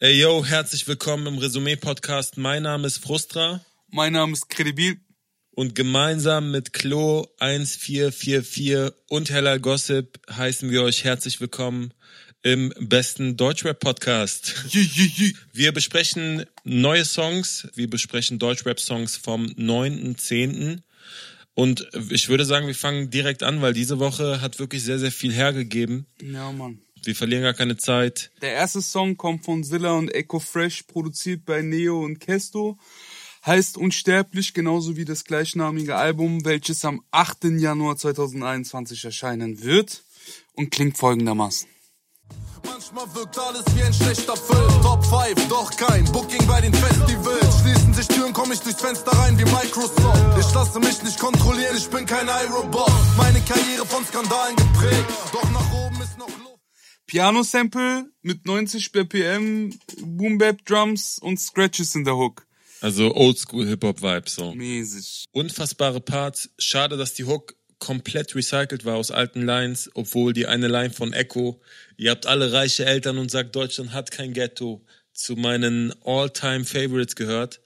Ey yo, herzlich willkommen im Resümee-Podcast. Mein Name ist Frustra. Mein Name ist Kredibil. Und gemeinsam mit Klo 1444 und Hellal Gossip heißen wir euch herzlich willkommen im besten Deutschrap-Podcast. Wir besprechen neue Songs, wir besprechen Deutschrap-Songs vom 9.10. Und ich würde sagen, wir fangen direkt an, weil diese Woche hat wirklich sehr, sehr viel hergegeben. Ja, Mann. Wir verlieren gar keine Zeit. Der erste Song kommt von Zilla und Echo Fresh, produziert bei Neo und Kesto. Heißt Unsterblich, genauso wie das gleichnamige Album, welches am 8. Januar 2021 erscheinen wird und klingt folgendermaßen. Manchmal wirkt alles wie ein schlechter Film. Top 5, doch kein Booking bei den Festivals. Schließen sich Türen, komm ich durchs Fenster rein wie Microsoft. Ich lasse mich nicht kontrollieren, ich bin kein iRobot. Meine Karriere von Skandalen geprägt, doch nach oben. Piano-Sample mit 90 BPM, Boom-Bap-Drums und Scratches in der Hook. Also Oldschool-Hip-Hop-Vibes so. Mäßig. Unfassbare Parts. Schade, dass die Hook komplett recycelt war aus alten Lines, obwohl die eine Line von Echo, ihr habt alle reiche Eltern und sagt, Deutschland hat kein Ghetto, zu meinen All-Time-Favorites gehört.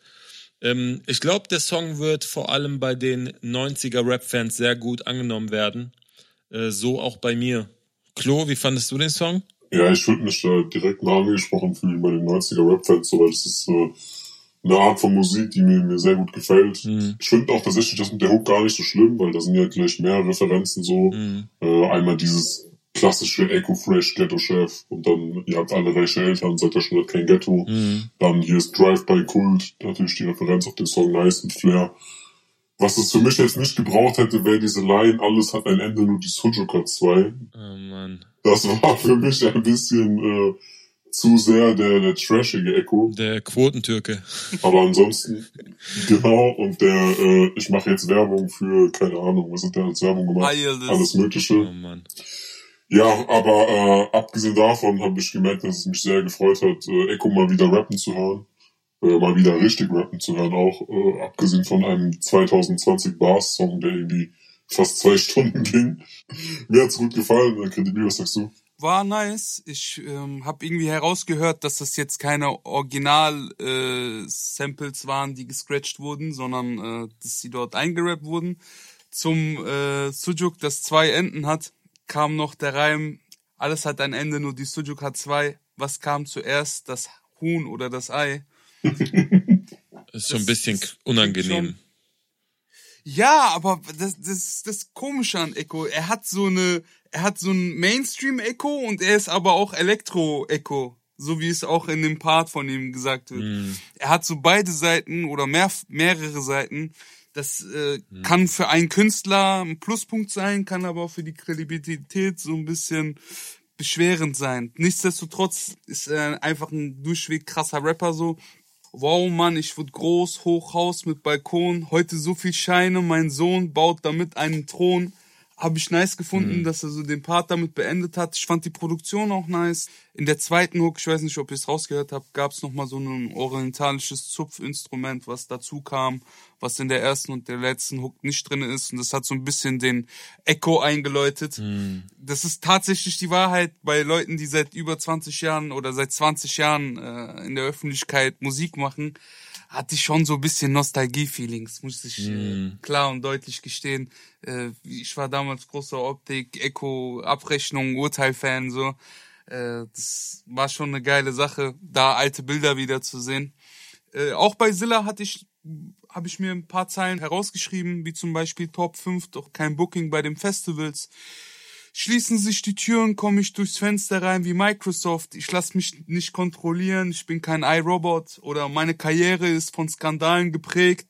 Ähm, ich glaube, der Song wird vor allem bei den 90er Rap-Fans sehr gut angenommen werden. Äh, so auch bei mir. Klo, wie fandest du den Song? Ja, ich würde mich da direkt mal angesprochen fühlen bei den 90er Rap-Fans, so, weil das ist äh, eine Art von Musik, die mir, mir sehr gut gefällt. Mhm. Ich finde auch tatsächlich das mit der Hook gar nicht so schlimm, weil da sind ja gleich mehr Referenzen so. Mhm. Äh, einmal dieses klassische Echo Fresh Ghetto Chef und dann, ihr habt alle reiche Eltern, seid ja schon hat kein Ghetto. Mhm. Dann hier ist Drive-By Kult, natürlich die Referenz auf den Song Nice mit Flair. Was es für mich jetzt nicht gebraucht hätte, wäre diese Line, alles hat ein Ende, nur die Sujuka 2. Oh Mann. Das war für mich ein bisschen äh, zu sehr der, der trashige Echo. Der Quotentürke. Aber ansonsten, genau, und der, äh, ich mache jetzt Werbung für, keine Ahnung, was hat der als Werbung gemacht? Alles. Alles Mögliche. Oh Mann. Ja, aber äh, abgesehen davon habe ich gemerkt, dass es mich sehr gefreut hat, äh, Echo mal wieder rappen zu hören. Äh, mal wieder richtig rappen zu hören, auch äh, abgesehen von einem 2020 Bars-Song, der irgendwie fast zwei Stunden ging. Mir hat's gut gefallen, äh, Kredibil, was sagst du? War nice. Ich ähm, habe irgendwie herausgehört, dass das jetzt keine Original-Samples waren, die gescratcht wurden, sondern äh, dass sie dort eingerappt wurden. Zum äh, Sujuk, das zwei Enden hat, kam noch der Reim, alles hat ein Ende, nur die Sujuk hat zwei. Was kam zuerst, das Huhn oder das Ei? Ist schon ein bisschen das unangenehm. Ja, aber das, das, das Komische an Echo, er hat so eine, er hat so ein Mainstream-Echo und er ist aber auch Elektro-Echo. So wie es auch in dem Part von ihm gesagt wird. Mhm. Er hat so beide Seiten oder mehr, mehrere Seiten. Das äh, kann für einen Künstler ein Pluspunkt sein, kann aber auch für die Kredibilität so ein bisschen beschwerend sein. Nichtsdestotrotz ist er einfach ein durchweg krasser Rapper so. Wow, Mann, ich wurde groß, Hochhaus mit Balkon, heute so viel Scheine, mein Sohn baut damit einen Thron. Habe ich nice gefunden, dass er so den Part damit beendet hat. Ich fand die Produktion auch nice. In der zweiten Hook, ich weiß nicht, ob ihr es rausgehört habt, gab es nochmal so ein orientalisches Zupfinstrument, was dazu kam, was in der ersten und der letzten Hook nicht drin ist. Und das hat so ein bisschen den Echo eingeläutet. Das ist tatsächlich die Wahrheit bei Leuten, die seit über 20 Jahren oder seit 20 Jahren äh, in der Öffentlichkeit Musik machen hatte ich schon so ein bisschen Nostalgie-Feelings, muss ich äh, klar und deutlich gestehen. Äh, ich war damals großer Optik, Echo, Abrechnung, Urteil-Fan, so. Äh, das war schon eine geile Sache, da alte Bilder wieder zu sehen. Auch bei Zilla hatte ich, habe ich mir ein paar Zeilen herausgeschrieben, wie zum Beispiel Top 5, doch kein Booking bei den Festivals. Schließen sich die Türen, komme ich durchs Fenster rein wie Microsoft. Ich lasse mich nicht kontrollieren, ich bin kein iRobot oder meine Karriere ist von Skandalen geprägt.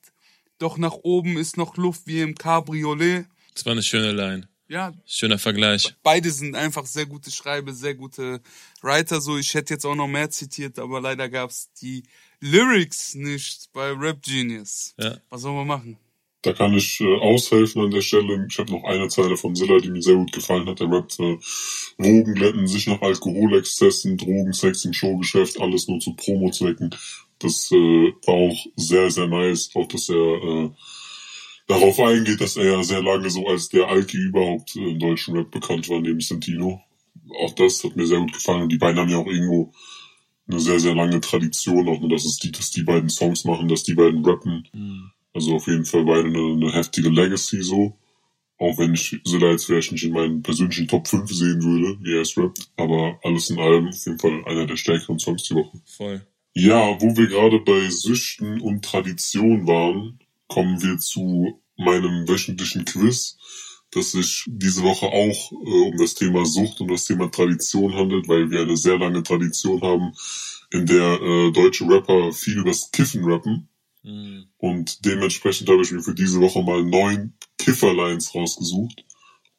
Doch nach oben ist noch Luft wie im Cabriolet. Das war eine schöne Line. Ja, Schöner Vergleich. beide sind einfach sehr gute Schreiber, sehr gute Writer. So, ich hätte jetzt auch noch mehr zitiert, aber leider gab's die Lyrics nicht bei Rap Genius. Ja. Was soll man machen? Da kann ich äh, aushelfen an der Stelle. Ich habe noch eine Zeile von Zilla, die mir sehr gut gefallen hat. Der rappt, äh, Wogen glätten sich nach Alkoholexzessen, Drogen, Sex im Showgeschäft, alles nur zu Promo-Zwecken. Das äh, war auch sehr, sehr nice. Auch, dass er äh, darauf eingeht, dass er ja sehr lange so als der Alki überhaupt äh, im deutschen Rap bekannt war, neben Santino. Auch das hat mir sehr gut gefallen. Und die beiden haben ja auch irgendwo eine sehr, sehr lange Tradition auch, und das ist die, dass die beiden Songs machen, dass die beiden rappen. Mhm. Also auf jeden Fall beide eine, eine heftige Legacy so. Auch wenn ich Silla jetzt vielleicht nicht in meinen persönlichen Top 5 sehen würde, wie er es rappt. Aber alles in allem auf jeden Fall einer der stärkeren Songs die Woche. Voll. Ja, wo wir gerade bei Süchten und Tradition waren, kommen wir zu meinem wöchentlichen Quiz, das sich diese Woche auch äh, um das Thema Sucht und das Thema Tradition handelt, weil wir eine sehr lange Tradition haben, in der äh, deutsche Rapper viel übers Kiffen rappen. Mhm. Und dementsprechend habe ich mir für diese Woche mal neun Kiffer-Lines rausgesucht.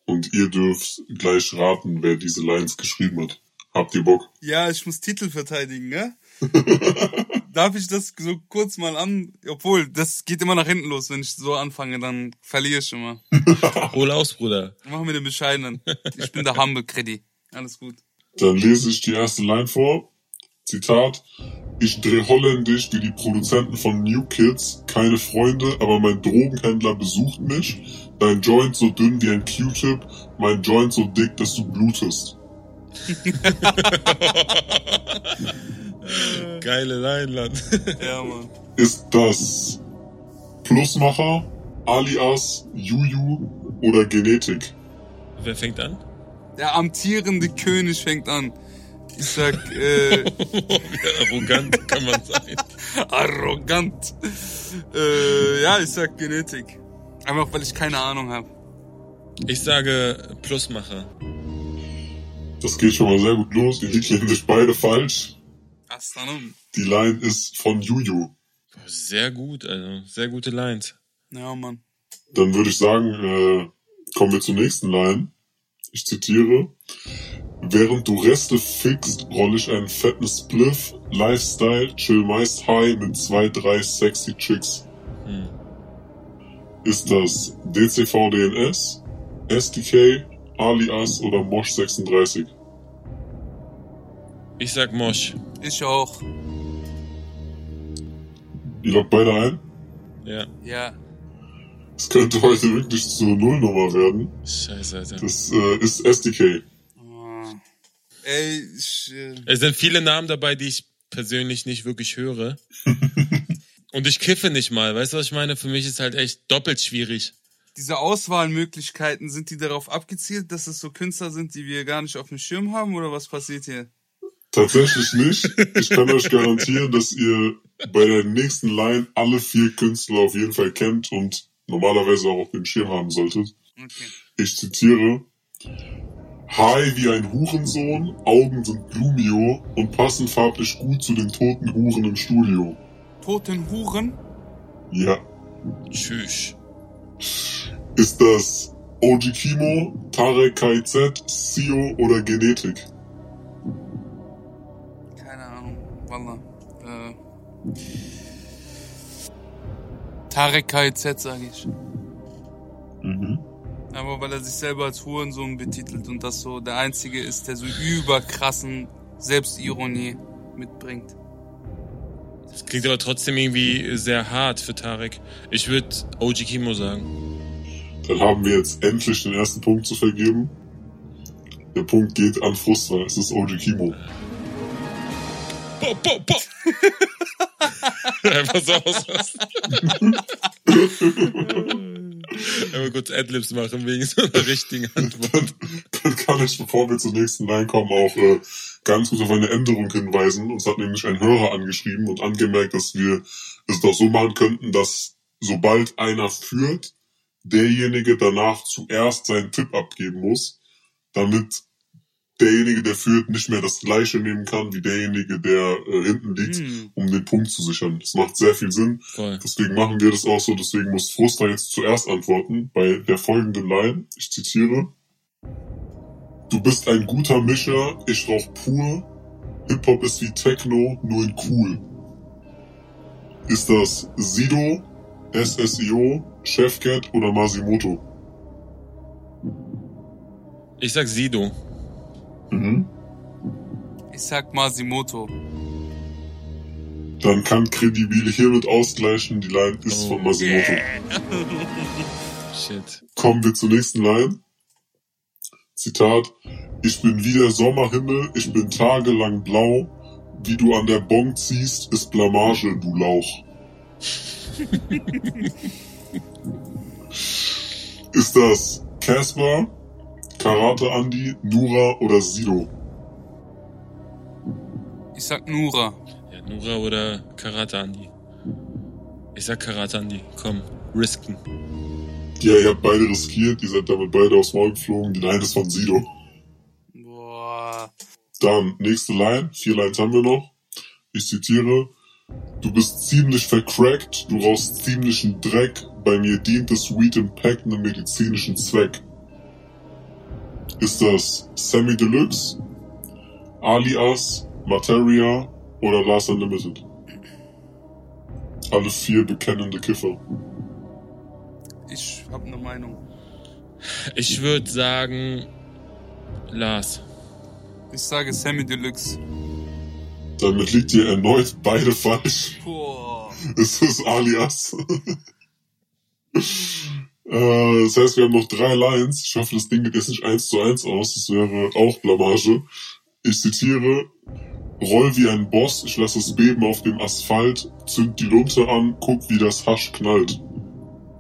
Und ihr dürft gleich raten, wer diese Lines geschrieben hat. Habt ihr Bock? Ja, ich muss Titel verteidigen, ne? Darf ich das so kurz mal an? Obwohl, das geht immer nach hinten los. Wenn ich so anfange, dann verliere ich immer. Hol aus, Bruder. Machen wir den Bescheidenen. Ich bin der Humble Creddy. Alles gut. Dann lese ich die erste Line vor. Zitat. Ich dreh holländisch wie die Produzenten von New Kids. Keine Freunde, aber mein Drogenhändler besucht mich. Dein Joint so dünn wie ein Q-Tip. Mein Joint so dick, dass du blutest. Geile Leinland. Ja, Mann. Ist das Plusmacher, alias Juju oder Genetik? Wer fängt an? Der amtierende König fängt an. Ich sag, äh, Arrogant kann man sein. arrogant. Äh, ja, ich sag Genetik. Einfach, weil ich keine Ahnung habe. Ich sage Plusmacher. Das geht schon mal sehr gut los. Die liegen sich beide falsch. Astronom. Die Line ist von Juju. Sehr gut, also. Sehr gute Lines. Ja, Mann. Dann würde ich sagen, äh, kommen wir zur nächsten Line. Ich zitiere. Während du Reste fixt, roll ich einen fetten Spliff. Lifestyle, chill meist high mit zwei, drei sexy Chicks. Hm. Ist das DCVDNS, SDK, Alias oder Mosh 36? Ich sag Mosch. Ich auch. Ihr lockt beide ein? Ja. Ja. Es könnte heute wirklich zur Nullnummer werden. Scheiße, Alter. Das äh, ist SDK. Ey, ich, äh, Es sind viele Namen dabei, die ich persönlich nicht wirklich höre. Und ich kiffe nicht mal. Weißt du, was ich meine? Für mich ist halt echt doppelt schwierig. diese Auswahlmöglichkeiten, sind die darauf abgezielt, dass es so Künstler sind, die wir gar nicht auf dem Schirm haben oder was passiert hier? Tatsächlich nicht. Ich kann euch garantieren, dass ihr bei der nächsten Line alle vier Künstler auf jeden Fall kennt und normalerweise auch auf dem Schirm haben solltet. Okay. Ich zitiere. High wie ein Hurensohn, Augen sind Blumio und passen farblich gut zu den toten Huren im Studio. Toten Huren? Ja. Tschüss. Ist das OG Kimo, Tarek KIZ, Sio oder Genetik? Keine Ahnung. Wallah. Äh. Tarek KZ, sage ich. Mhm. Aber weil er sich selber als Hurensohn betitelt und das so der Einzige ist, der so überkrassen Selbstironie mitbringt. Das klingt aber trotzdem irgendwie sehr hart für Tarek. Ich würde OG Kimo sagen. Dann haben wir jetzt endlich den ersten Punkt zu vergeben. Der Punkt geht an Frustra. Es ist OG Kimo. Po, po, po. Einfach so ausrasten. Einmal kurz Adlibs machen wegen so einer richtigen Antwort. Dann kann ich, bevor wir zur nächsten Line kommen, auch äh, ganz kurz auf eine Änderung hinweisen. Uns hat nämlich ein Hörer angeschrieben und angemerkt, dass wir es doch so machen könnten, dass sobald einer führt, derjenige danach zuerst seinen Tipp abgeben muss, damit derjenige, der führt, nicht mehr das gleiche nehmen kann wie derjenige, der äh, hinten liegt, Hm. um den Punkt zu sichern. Das macht sehr viel Sinn. Voll. Deswegen machen wir das auch so. Deswegen muss Fruster jetzt zuerst antworten bei der folgenden Line. Ich zitiere. Du bist ein guter Mischer, ich rauch pur. Hip-Hop ist wie Techno, nur in cool. Ist das Sido, SSIO, Chefcat oder Masimoto? Ich sag Sido. Mhm. Ich sag Masimoto. Dann kann Kredibil hiermit ausgleichen. Die Line ist Oh. von Masimoto. Shit. Kommen wir zur nächsten Line. Zitat. Ich bin wie der Sommerhimmel, ich bin tagelang blau. wie du an der Bon ziehst, ist Blamage, du Lauch. ist das Casper, Karate Andy, Nura oder Sido? Ich sag Nura. Ja, Nura oder Karate Andi. Ich sag Karate Andi. Komm, risken. Ja, ihr habt beide riskiert, ihr seid damit beide aufs Maul geflogen. Die Line ist von Sido. Boah. Dann, nächste Line. Vier Lines haben wir noch. Ich zitiere. Du bist ziemlich vercrackt, du rauchst ziemlichen Dreck. Bei mir dient das Weed Impact einem medizinischen Zweck. Ist das Sammy Deluxe, Alias, Materia oder Last Unlimited? Alle vier bekennende Kiffer. Ich hab ne Meinung. Ich würde sagen, Lars. Ich sage Sammy Deluxe. Damit liegt ihr erneut beide falsch. Boah. Es ist Alias. Äh, das heißt, wir haben noch drei Lines. Ich hoffe, das Ding geht jetzt nicht eins zu eins aus. Das wäre auch Blamage. Ich zitiere. Roll wie ein Boss, ich lasse es beben auf dem Asphalt, zünd die Lunte an, guck wie das Hasch knallt.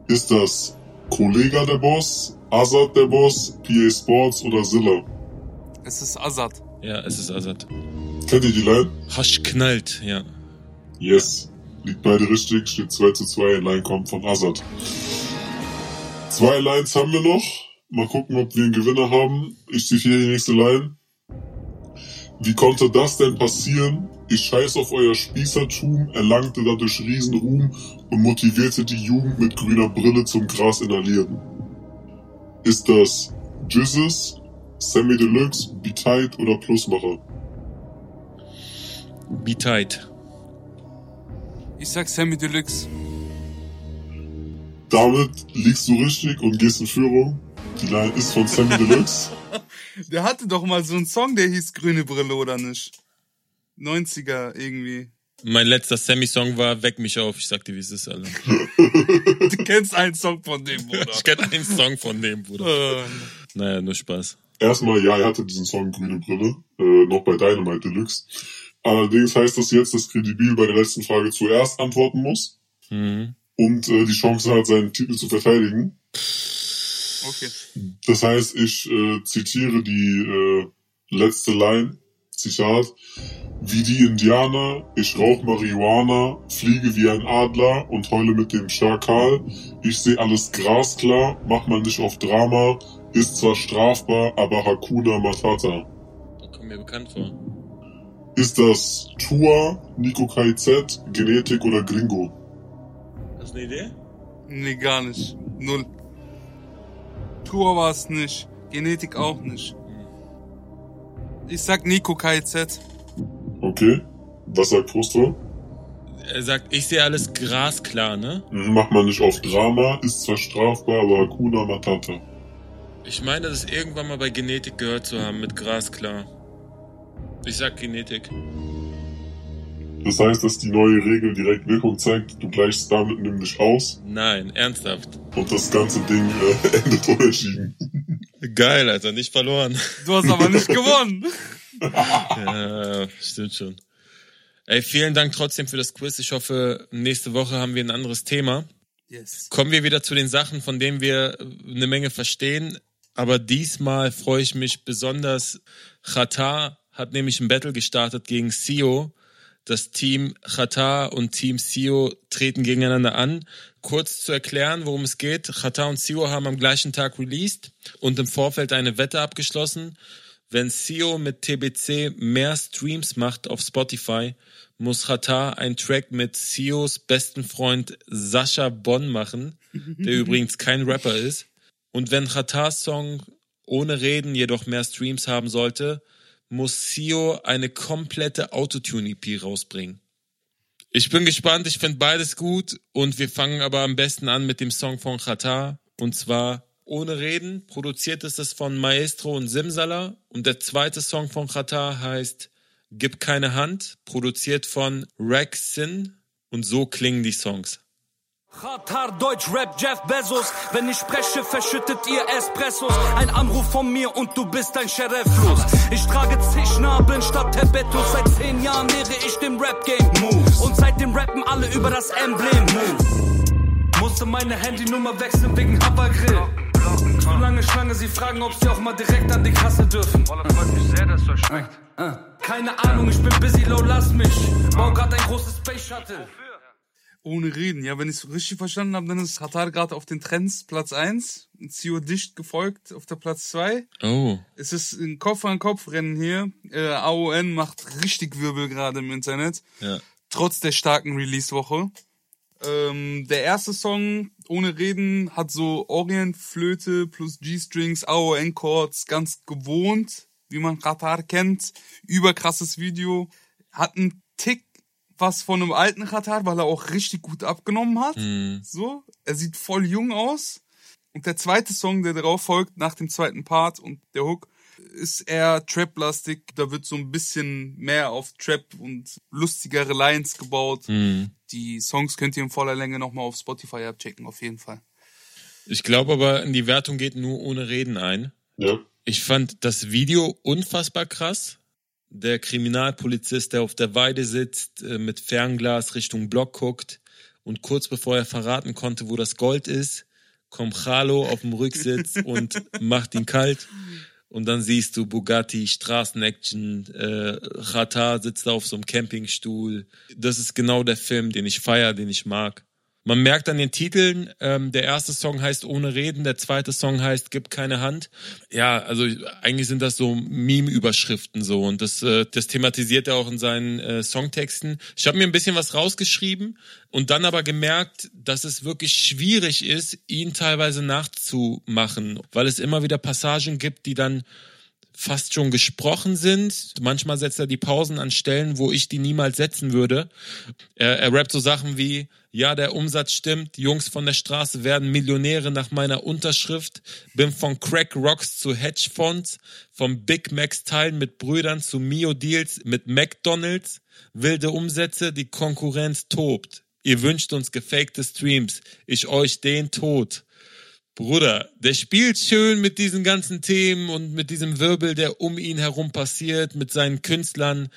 Ist das Kollega der Boss, Azad der Boss, PA Sports oder Zilla? Es ist Azad. Ja, es ist Azad. Kennt ihr die Line? Hasch knallt, ja. Yes. Liegt beide richtig, steht 2 zu 2, Line kommt von Azad. Zwei Lines haben wir noch. Mal gucken, ob wir einen Gewinner haben. Ich zitiere die nächste Line. Wie konnte das denn passieren? Ich scheiß auf euer Spießertum, erlangte dadurch Riesenruhm und motivierte die Jugend mit grüner Brille zum Gras inhalieren. Ist das Jizzes, Sammy Deluxe, Be Tight oder Plusmacher? Be tight. Ich sag Sammy Deluxe. Damit liegst du richtig und gehst in Führung. Die Line ist von Sammy Deluxe. Der hatte doch mal so einen Song, der hieß Grüne Brille, oder nicht? 90er irgendwie. Mein letzter Sammy-Song war Weck mich auf. Ich sag dir, wie es ist, Alter. Du kennst einen Song von dem, Bruder. Ich kenne einen Song von dem, Bruder. Äh, Naja, nur Spaß. Erstmal, ja, er hatte diesen Song Grüne Brille, äh, noch bei Dynamite Deluxe. Allerdings heißt das jetzt, dass Credibil bei der letzten Frage zuerst antworten muss Mhm. Und äh, die Chance hat, seinen Titel zu verteidigen. okay. Das heißt, ich äh, zitiere die äh, letzte Line, Zitat, wie die Indianer, ich rauch Marihuana, fliege wie ein Adler und heule mit dem Schakal. Ich seh alles grasklar, mach mal nicht auf Drama, ist zwar strafbar, aber Hakuna Matata. Das kommt mir bekannt vor. Ist das Tua, Nico KZ, Genetik oder Gringo? Du eine Idee? Nee, gar nicht. Null. Tour war es nicht. Genetik auch nicht. Ich sag Nico KZ. Okay. Was sagt Prostro? Er sagt, ich sehe alles grasklar, ne? Mhm, Mach mal nicht auf Drama, ist zwar strafbar, aber Hakuna Matata. Ich meine, das irgendwann mal bei Genetik gehört zu haben mit grasklar. Ich sag Genetik. Das heißt, dass die neue Regel direkt Wirkung zeigt, du gleichst damit nämlich aus Nein, ernsthaft. und das ganze Ding äh, endet unentschieden. Geil, Alter, nicht verloren. Du hast aber nicht gewonnen. ja, stimmt schon. Ey, vielen Dank trotzdem für das Quiz. Ich hoffe, nächste Woche haben wir ein anderes Thema. Yes. Kommen wir wieder zu den Sachen, von denen wir eine Menge verstehen. Aber diesmal freue ich mich besonders. Qatar hat nämlich ein Battle gestartet gegen Sio. Das Team Qatar und Team Sio treten gegeneinander an. Kurz zu erklären, worum es geht. Qatar und Sio haben am gleichen Tag released und im Vorfeld eine Wette abgeschlossen. Wenn Sio mit TBC mehr Streams macht auf Spotify, muss Qatar einen Track mit Sios besten Freund Sascha Bonn machen, der übrigens kein Rapper ist. Und wenn Qatars Song ohne Reden jedoch mehr Streams haben sollte, muss Sio eine komplette Autotune-EP rausbringen. Ich bin gespannt, ich finde beides gut und wir fangen aber am besten an mit dem Song von Qatar und zwar ohne Reden. Produziert ist es von Maestro und Simsala und der zweite Song von Qatar heißt Gib keine Hand, produziert von Rex Sin und so klingen die Songs. Katar, Deutsch, Rap, Jeff Bezos. Wenn ich spreche, verschüttet ihr Espressos. Ein Anruf von mir und du bist ein Sheriff los. Ich trage zig Narben statt Tabettos. Seit zehn Jahren lehre ich dem Rap-Game Moves. Und seitdem rappen alle über das Emblem Move. Musste meine Handynummer wechseln wegen Habergrill. Zu lange Schlange, sie fragen, ob sie auch mal direkt an die Kasse dürfen. freut mich sehr, dass das schmeckt. Keine Ahnung, ich bin busy, low, lass mich. Bau grad ein großes Space Shuttle. Ohne reden. Ja, wenn ich es richtig verstanden habe, dann ist Katar gerade auf den Trends Platz 1. Zio dicht gefolgt auf der Platz 2. Oh. Es ist ein Kopf-an-Kopf-Rennen hier. Äh, AON macht richtig Wirbel gerade im Internet. Ja. Trotz der starken Release-Woche. Ähm, der erste Song, ohne Reden, hat so Orient-Flöte plus G-Strings, AON-Chords, ganz gewohnt, wie man Katar kennt. Überkrasses Video. Hat einen Tick was von einem alten Katar, weil er auch richtig gut abgenommen hat. So, er sieht voll jung aus. Und der zweite Song, der darauf folgt, nach dem zweiten Part und der Hook, ist eher Trap-lastig. Da wird so ein bisschen mehr auf Trap und lustigere Lines gebaut. Die Songs könnt ihr in voller Länge nochmal auf Spotify abchecken, auf jeden Fall. Ich glaube aber, in die Wertung geht nur ohne Reden ein. Ja. Ich fand das Video unfassbar krass. Der Kriminalpolizist, der auf der Weide sitzt, äh, mit Fernglas Richtung Block guckt und kurz bevor er verraten konnte, wo das Gold ist, kommt Chalo auf dem Rücksitz und macht ihn kalt. Und dann siehst du Bugatti, Straßenaction, äh, Chata sitzt da auf so einem Campingstuhl. Das ist genau der Film, den ich feier, den ich mag. Man merkt an den Titeln, ähm, der erste Song heißt Ohne Reden, der zweite Song heißt Gib keine Hand. Ja, also eigentlich sind das so Meme-Überschriften so und das, äh, das thematisiert er auch in seinen äh, Songtexten. Ich habe mir ein bisschen was rausgeschrieben und dann aber gemerkt, dass es wirklich schwierig ist, ihn teilweise nachzumachen, weil es immer wieder Passagen gibt, die dann fast schon gesprochen sind. Manchmal setzt er die Pausen an Stellen, wo ich die niemals setzen würde. Er, er rappt so Sachen wie, ja, der Umsatz stimmt, Jungs von der Straße werden Millionäre nach meiner Unterschrift, bin von Crack Rocks zu Hedgefonds, vom Big Macs Teilen mit Brüdern zu Mio Deals mit McDonalds, wilde Umsätze, die Konkurrenz tobt. Ihr wünscht uns gefakte Streams, ich euch den Tod. Bruder, der spielt schön mit diesen ganzen Themen und mit diesem Wirbel, der um ihn herum passiert, mit seinen Künstlern.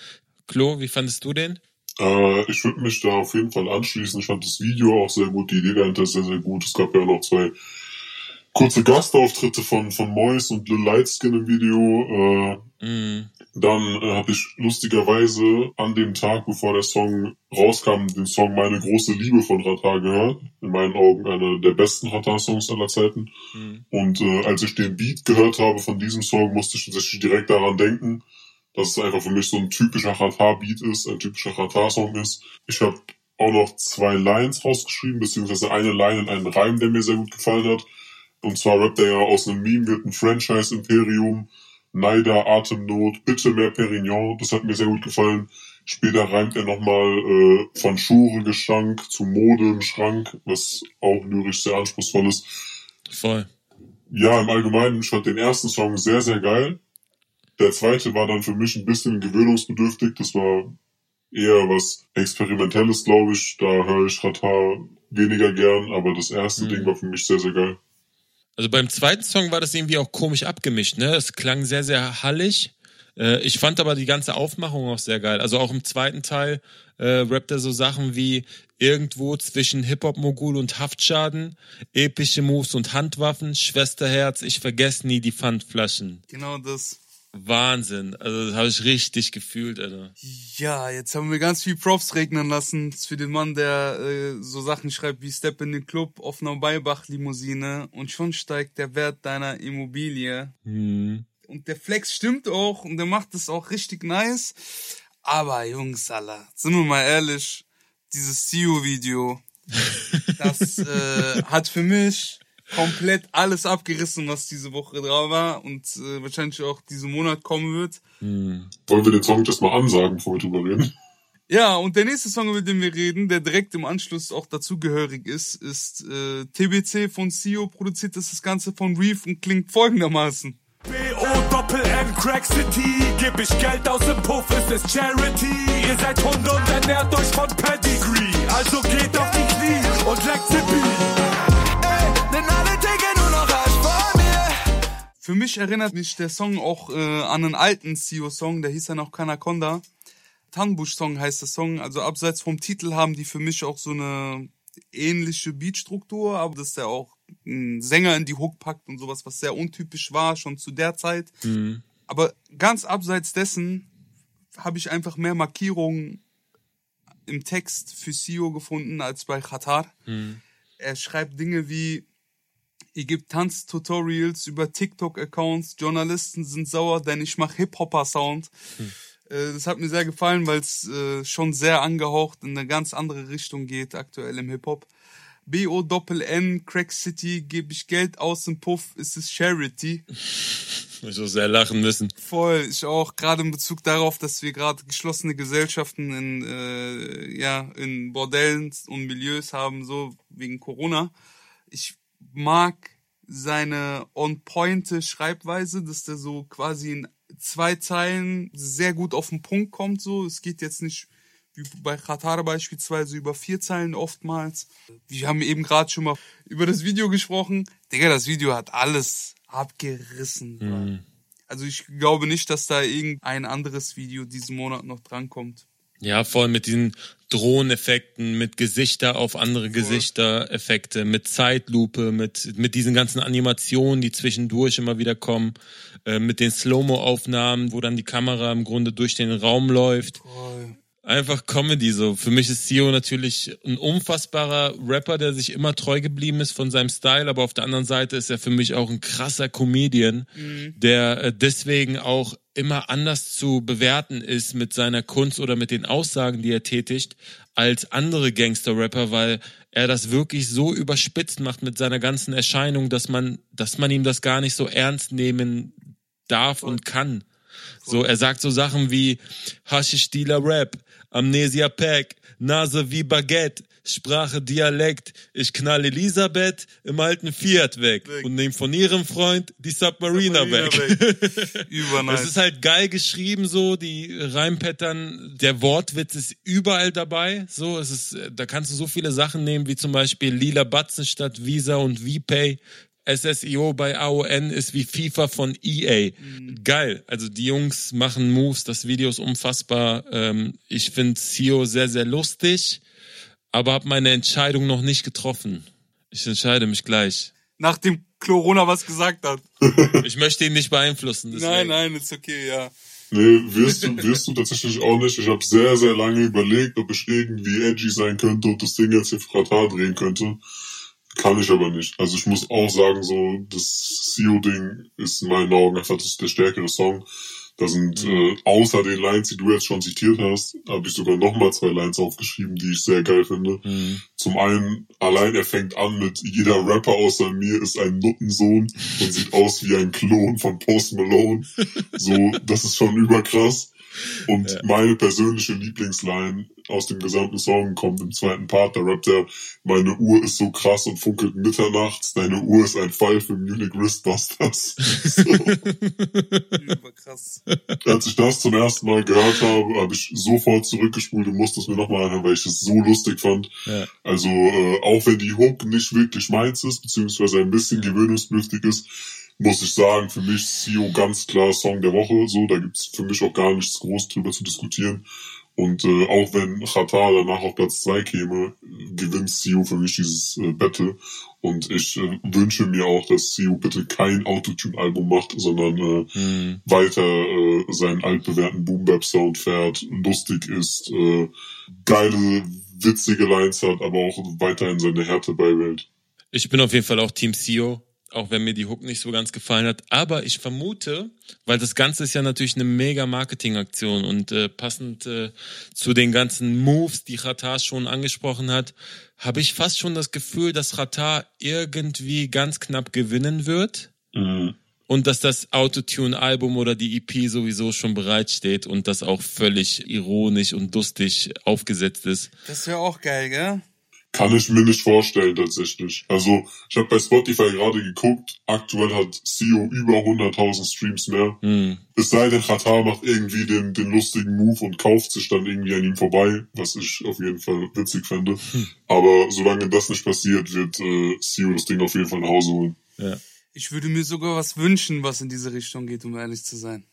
Klo, wie fandest du den? Äh, ich würde mich da auf jeden Fall anschließen. Ich fand das Video auch sehr gut, die Idee dahinter ist sehr, sehr gut. Es gab ja auch noch zwei kurze Gastauftritte von, von Mois und Lil Lightskin im Video. Äh, Mm, Dann äh, habe ich lustigerweise an dem Tag, bevor der Song rauskam, den Song Meine große Liebe von Rata gehört. In meinen Augen einer der besten Rata-Songs aller Zeiten. Und äh, als ich den Beat gehört habe von diesem Song, musste ich tatsächlich direkt daran denken, dass es einfach für mich so ein typischer Rata-Beat ist, ein typischer Rata-Song ist. Ich habe auch noch zwei Lines rausgeschrieben, beziehungsweise eine Line in einen Reim, der mir sehr gut gefallen hat. Und zwar rappt er ja aus einem Meme wird ein Franchise-Imperium. Neider, Atemnot, bitte mehr Perignon, das hat mir sehr gut gefallen. Später reimt er nochmal äh, von Schure Geschank zu Mode im Schrank, was auch lyrisch sehr anspruchsvoll ist. voll. Ja, im Allgemeinen, ich fand den ersten Song sehr, sehr geil. Der zweite war dann für mich ein bisschen gewöhnungsbedürftig. Das war eher was Experimentelles, glaube ich. Da höre ich Rata weniger gern, aber das erste Ding war für mich sehr, sehr geil. Also beim zweiten Song war das irgendwie auch komisch abgemischt, ne? Es klang sehr, sehr hallig. Äh, ich fand aber die ganze Aufmachung auch sehr geil. Also auch im zweiten Teil äh, rappt er so Sachen wie irgendwo zwischen Hip-Hop-Mogul und Haftschaden, epische Moves und Handwaffen, Schwesterherz, ich vergesse nie die Pfandflaschen. Genau das. Wahnsinn. Also das habe ich richtig gefühlt, Alter. Ja, jetzt haben wir ganz viel Props regnen lassen für den Mann, der äh, so Sachen schreibt wie Step in den Club, offener Beibach-Limousine und schon steigt der Wert deiner Immobilie. Hm. Und der Flex stimmt auch und der macht es auch richtig nice. Aber Jungs, Alter, sind wir mal ehrlich, dieses CEO-Video, das äh, hat für mich komplett alles abgerissen, was diese Woche drauf war und äh, wahrscheinlich auch diesen Monat kommen wird. Wollen wir den Song just mal ansagen, bevor wir drüber reden? Ja, und der nächste Song, über den wir reden, der direkt im Anschluss auch dazugehörig ist, ist äh, TBC von CEO, produziert ist das Ganze von Reef und klingt folgendermaßen. BO Doppel M Crack City, geb ich Geld aus dem Puff, ist es Charity. Ihr seid Hunde und ernährt euch von Pedigree, also geht auf die Knie. und leckt den Beat. Denn alle denken nur noch Arsch vor mir. Für mich erinnert mich der Song auch äh, an einen alten CEO-Song, der hieß ja noch Kanaconda. Tannenbusch-Song heißt der Song. Also abseits vom Titel haben die für mich auch so eine ähnliche Beatstruktur, aber dass der auch einen Sänger in die Hook packt und sowas, was sehr untypisch war, schon zu der Zeit. Aber ganz abseits dessen habe ich einfach mehr Markierungen im Text für CEO gefunden als bei Qatar. Er schreibt Dinge wie, ihr gebt Tanztutorials über TikTok-Accounts, Journalisten sind sauer, denn ich mache Hip-Hopper-Sound. Äh, Das hat mir sehr gefallen, weil es äh, schon sehr angehaucht in eine ganz andere Richtung geht aktuell im Hip-Hop. B-O-Doppel-N, Crack City, gebe ich Geld aus im Puff, ist es Charity. Ich so sehr lachen müssen. Voll, ich auch gerade in Bezug darauf, dass wir gerade geschlossene Gesellschaften in äh, ja in Bordellen und Milieus haben, so wegen Corona. Ich mag seine on pointe Schreibweise, dass der so quasi in zwei Zeilen sehr gut auf den Punkt kommt. So, es geht jetzt nicht wie bei Qatar beispielsweise über vier Zeilen oftmals. Wir haben eben gerade schon mal über das Video gesprochen. Digga, das Video hat alles abgerissen. Mann. Also ich glaube nicht, dass da irgendein anderes Video diesen Monat noch drankommt. Ja, voll mit diesen Drohneneffekten, mit Gesichter auf andere Gesichter, Effekte, mit Zeitlupe, mit, mit diesen ganzen Animationen, die zwischendurch immer wieder kommen, äh, mit den Slow-Mo-Aufnahmen, wo dann die Kamera im Grunde durch den Raum läuft. Einfach Comedy so. Für mich ist Sio natürlich ein unfassbarer Rapper, der sich immer treu geblieben ist von seinem Style, aber auf der anderen Seite ist er für mich auch ein krasser Comedian, der äh, deswegen auch immer anders zu bewerten ist mit seiner Kunst oder mit den Aussagen, die er tätigt, als andere Gangster-Rapper, weil er das wirklich so überspitzt macht mit seiner ganzen Erscheinung, dass man, dass man ihm das gar nicht so ernst nehmen darf und kann. So, er sagt so Sachen wie Haschisch-Dealer Rap, Amnesia Pack, Nase wie Baguette, Sprache Dialekt, ich knall Elisabeth im alten Fiat weg, Weg. und nehm von ihrem Freund die Submariner weg. Übernice. Es ist halt geil geschrieben, so, die Reimpattern, der Wortwitz ist überall dabei, so, es ist, da kannst du so viele Sachen nehmen, wie zum Beispiel Lila Batzen statt Visa und VPay. SSIO bei AON ist wie FIFA von EA. Geil. Also die Jungs machen Moves, das Video ist unfassbar. Ähm, ich finde CEO sehr, sehr lustig, aber habe meine Entscheidung noch nicht getroffen. Ich entscheide mich gleich. Nachdem Corona was gesagt hat. Ich möchte ihn nicht beeinflussen. deswegen. Nein, nein, ist okay, ja. Nee, wirst du, wirst du tatsächlich auch nicht. Ich habe sehr, sehr lange überlegt, ob ich irgendwie edgy sein könnte und das Ding jetzt für Katar drehen könnte. Kann ich aber nicht. Also ich muss auch sagen, so das CEO-Ding ist in meinen Augen einfach das, der stärkere Song. Da sind äh, außer den Lines, die du jetzt schon zitiert hast, habe ich sogar nochmal zwei Lines aufgeschrieben, die ich sehr geil finde. Zum einen, allein er fängt an mit jeder Rapper außer mir ist ein Nuttensohn und sieht aus wie ein Klon von Post Malone. So, das ist schon überkrass. Und meine persönliche Lieblingsline aus dem gesamten Song kommt im zweiten Part. Da rappt er, meine Uhr ist so krass und funkelt mitternachts. Deine Uhr ist ein Fall für Munich Wristbusters. So. Überkrass. Als ich das zum ersten Mal gehört habe, habe ich sofort zurückgespult und musste es mir nochmal anhören, weil ich es so lustig fand. Ja. Also äh, auch wenn die Hook nicht wirklich meins ist, beziehungsweise ein bisschen gewöhnungsbedürftig ist, muss ich sagen, für mich Sio ganz klar Song der Woche. So, da gibt's für mich auch gar nichts groß drüber zu diskutieren. Und äh, auch wenn Qatar danach auf Platz zwei käme, gewinnt Sio für mich dieses äh, Battle. Und ich äh, wünsche mir auch, dass Sio bitte kein Autotune-Album macht, sondern äh, weiter äh, seinen altbewährten Boom-Bap-Sound fährt, lustig ist, äh, geile, witzige Lines hat, aber auch weiterhin seine Härte beibehält. Ich bin auf jeden Fall auch Team CEO, auch wenn mir die Hook nicht so ganz gefallen hat. Aber ich vermute, weil das Ganze ist ja natürlich eine mega Marketingaktion und äh, passend äh, zu den ganzen Moves, die Qatar schon angesprochen hat, habe ich fast schon das Gefühl, dass Qatar irgendwie ganz knapp gewinnen wird. Und dass das Autotune-Album oder die EP sowieso schon bereitsteht und das auch völlig ironisch und lustig aufgesetzt ist. Das wäre auch geil, gell? Kann ich mir nicht vorstellen tatsächlich. Also ich habe bei Spotify gerade geguckt, aktuell hat CEO über 100.000 Streams mehr. Hm. Es sei denn, Qatar macht irgendwie den, den lustigen Move und kauft sich dann irgendwie an ihm vorbei, was ich auf jeden Fall witzig fände. Aber solange das nicht passiert, wird äh, CEO das Ding auf jeden Fall nach Hause holen. Ja. Ich würde mir sogar was wünschen, was in diese Richtung geht, um ehrlich zu sein.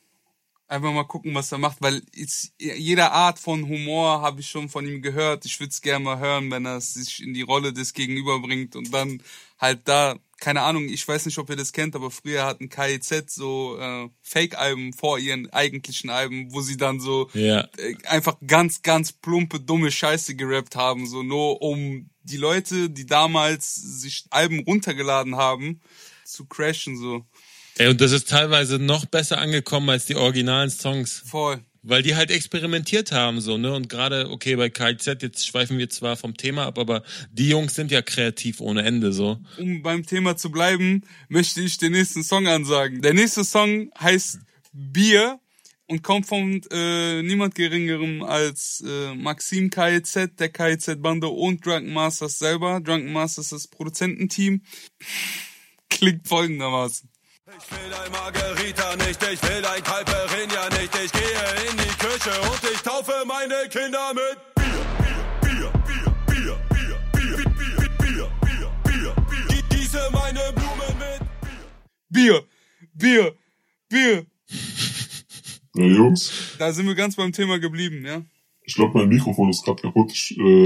Einfach mal gucken, was er macht, weil jetzt, jeder Art von Humor habe ich schon von ihm gehört. Ich würde es gerne mal hören, wenn er sich in die Rolle des Gegenüber bringt und dann halt da, keine Ahnung, ich weiß nicht, ob ihr das kennt, aber früher hatten KIZ so äh, Fake-Alben vor ihren eigentlichen Alben, wo sie dann so Ja. äh, einfach ganz, ganz plumpe, dumme Scheiße gerappt haben, so nur um die Leute, die damals sich Alben runtergeladen haben, zu crashen, so. Ey, und das ist teilweise noch besser angekommen als die originalen Songs. Voll. Weil die halt experimentiert haben, so, ne? Und gerade, okay, bei KIZ, jetzt schweifen wir zwar vom Thema ab, aber die Jungs sind ja kreativ ohne Ende, so. Um beim Thema zu bleiben, möchte ich den nächsten Song ansagen. Der nächste Song heißt Bier und kommt von äh, niemand geringerem als äh, Maxim KIZ, der KIZ-Bande und Drunken Masters selber. Drunken Masters ist das Produzententeam. Klingt folgendermaßen. Ich will ein Margarita nicht, ich will ein Calperinia nicht. Ich gehe in die Küche und ich taufe meine Kinder mit Bier, Bier, Bier, Bier, Bier, Bier, Bier, Bier, Bier, Bier, Bier. Gieße meine Blumen mit Bier, Bier, Bier. Ja, Jungs, Da sind wir ganz beim Thema geblieben, ja? Ich glaube, mein Mikrofon ist gerade kaputt. Ich äh, bin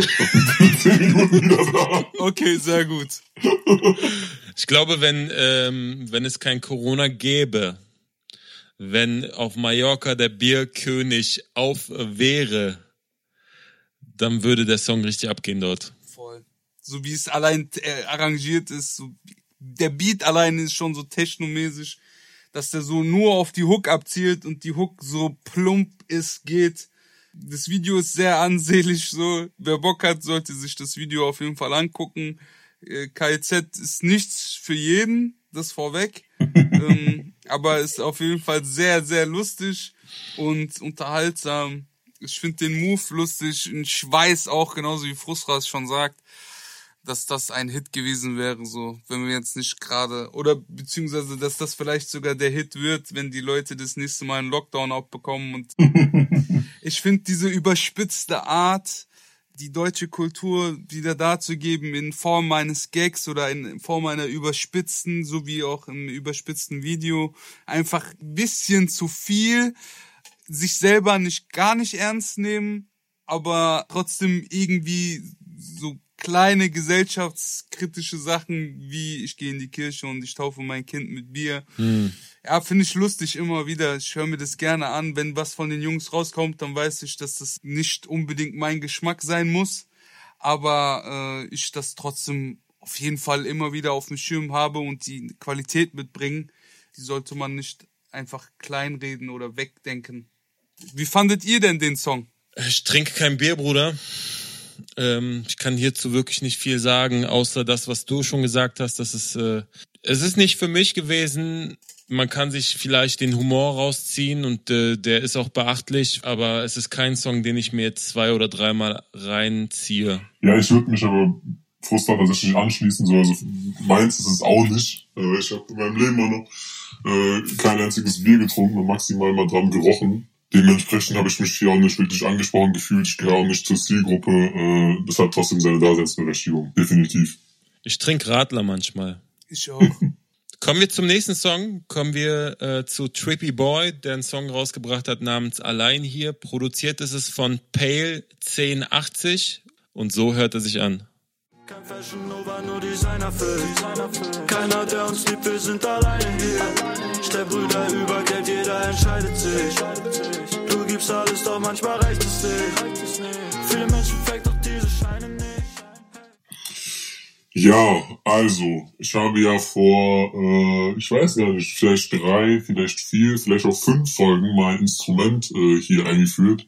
in 10 Minuten wieder da. Okay, sehr gut. Ich glaube, wenn, ähm, wenn es kein Corona gäbe, wenn auf Mallorca der Bierkönig auf wäre, dann würde der Song richtig abgehen dort. Voll. So wie es allein äh, arrangiert ist, so, der Beat allein ist schon so technomäßig, dass der so nur auf die Hook abzielt und die Hook so plump ist, geht. Das Video ist sehr ansehlich, so. Wer Bock hat, sollte sich das Video auf jeden Fall angucken. Äh, KZ ist nichts für jeden, das vorweg. ähm, aber ist auf jeden Fall sehr, sehr lustig und unterhaltsam. Ich finde den Move lustig und ich weiß auch, genauso wie Frustras schon sagt, dass das ein Hit gewesen wäre, so, wenn wir jetzt nicht gerade, oder beziehungsweise, dass das vielleicht sogar der Hit wird, wenn die Leute das nächste Mal einen Lockdown abbekommen und ich finde diese überspitzte Art, die deutsche Kultur wieder darzugeben in Form eines Gags oder in Form einer überspitzten, so wie auch im überspitzten Video, einfach ein bisschen zu viel, sich selber nicht gar nicht ernst nehmen, aber trotzdem irgendwie so kleine gesellschaftskritische Sachen wie ich gehe in die Kirche und ich taufe mein Kind mit Bier. Ja, finde ich lustig immer wieder. Ich höre mir das gerne an. Wenn was von den Jungs rauskommt, dann weiß ich, dass das nicht unbedingt mein Geschmack sein muss. Aber äh, ich das trotzdem auf jeden Fall immer wieder auf dem Schirm habe und die Qualität mitbringen. Die sollte man nicht einfach kleinreden oder wegdenken. Wie fandet ihr denn den Song? Ich trinke kein Bier, Bruder. Ähm, ich kann hierzu wirklich nicht viel sagen, außer das, was du schon gesagt hast. Das ist, äh, es ist nicht für mich gewesen. Man kann sich vielleicht den Humor rausziehen und äh, der ist auch beachtlich, aber es ist kein Song, den ich mir jetzt zwei oder dreimal reinziehe. Ja, ich würde mich aber Frustrat tatsächlich anschließen. So. Also meins ist es auch nicht. Äh, ich habe in meinem Leben mal noch äh, kein einziges Bier getrunken und maximal mal dran gerochen. Dementsprechend habe ich mich hier auch nicht wirklich angesprochen gefühlt. Ich gehöre auch nicht zur Zielgruppe. Äh, das hat trotzdem seine Daseinsberechtigung. Definitiv. Ich trinke Radler manchmal. Ich auch. Kommen wir zum nächsten Song. Kommen wir äh, zu Trippy Boy, der einen Song rausgebracht hat namens Allein hier. Produziert ist es von Pale 1080 und so hört er sich an. Kein Fashion Nova, nur Designer füllt. Keiner, der uns liebt, wir sind alleine hier. Stellbrüder über Geld, jeder entscheidet sich. Du gibst alles, doch manchmal reicht es nicht. Viele Menschen fake, doch diese scheinen nicht. Ja, also, ich habe ja vor, äh, ich weiß gar nicht, vielleicht drei, vielleicht vier, vielleicht auch fünf Folgen mal ein Instrument äh, hier eingeführt,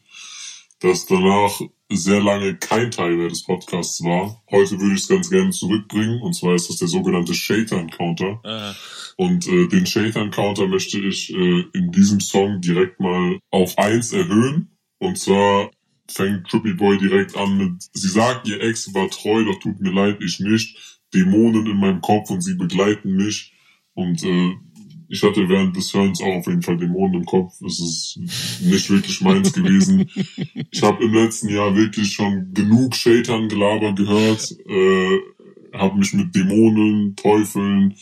das danach sehr lange kein Teil mehr des Podcasts war. Heute würde ich es ganz gerne zurückbringen, und zwar ist das der sogenannte Shaitan Counter. Ah, Und äh, den Shaitan Counter möchte ich äh, in diesem Song direkt mal auf eins erhöhen. Und zwar fängt Trippy Boy direkt an mit, sie sagt, ihr Ex war treu, doch tut mir leid, ich nicht. Dämonen in meinem Kopf und sie begleiten mich. Und äh, ich hatte während des Hörens auch auf jeden Fall Dämonen im Kopf. Es ist nicht wirklich meins gewesen. Ich habe im letzten Jahr wirklich schon genug Shatern Gelaber gehört, äh, habe mich mit Dämonen, Teufeln,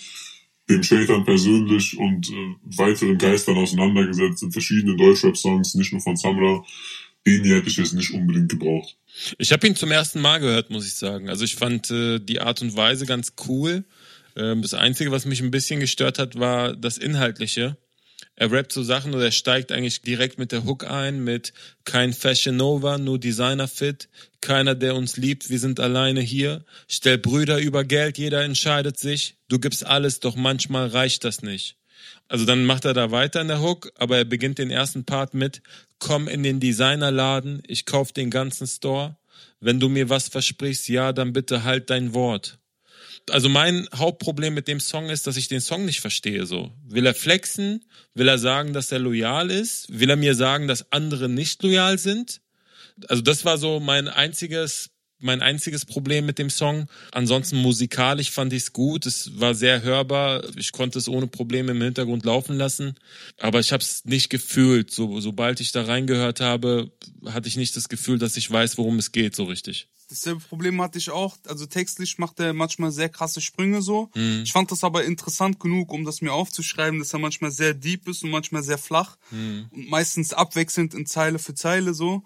dem Shatern persönlich und äh, weiteren Geistern auseinandergesetzt in verschiedenen Deutschrap-Songs, nicht nur von Samra. Den hier hätte ich jetzt nicht unbedingt gebraucht. Ich habe ihn zum ersten Mal gehört, muss ich sagen. Also ich fand äh, die Art und Weise ganz cool. Ähm, das Einzige, was mich ein bisschen gestört hat, war das Inhaltliche. Er rappt so Sachen oder er steigt eigentlich direkt mit der Hook ein, mit kein Fashion Nova, nur Designer Fit, keiner, der uns liebt, wir sind alleine hier, stell Brüder über Geld, jeder entscheidet sich, du gibst alles, doch manchmal reicht das nicht. Also dann macht er da weiter in der Hook, aber er beginnt den ersten Part mit, komm in den Designerladen, ich kauf den ganzen Store, wenn du mir was versprichst, ja, dann bitte halt dein Wort also mein Hauptproblem mit dem Song ist, dass ich den Song nicht verstehe. So will er flexen, will er sagen, dass er loyal ist, will er mir sagen, dass andere nicht loyal sind. Also das war so mein einziges mein einziges Problem mit dem Song. Ansonsten musikalisch fand ich es gut. Es war sehr hörbar. Ich konnte es ohne Probleme im Hintergrund laufen lassen. Aber ich habe es nicht gefühlt. So, sobald ich da reingehört habe, hatte ich nicht das Gefühl, dass ich weiß, worum es geht, so richtig. Dasselbe Problem hatte ich auch. Also textlich macht er manchmal sehr krasse Sprünge so. Mhm. Ich fand das aber interessant genug, um das mir aufzuschreiben, dass er manchmal sehr deep ist und manchmal sehr flach. Mhm. Und meistens abwechselnd in Zeile für Zeile so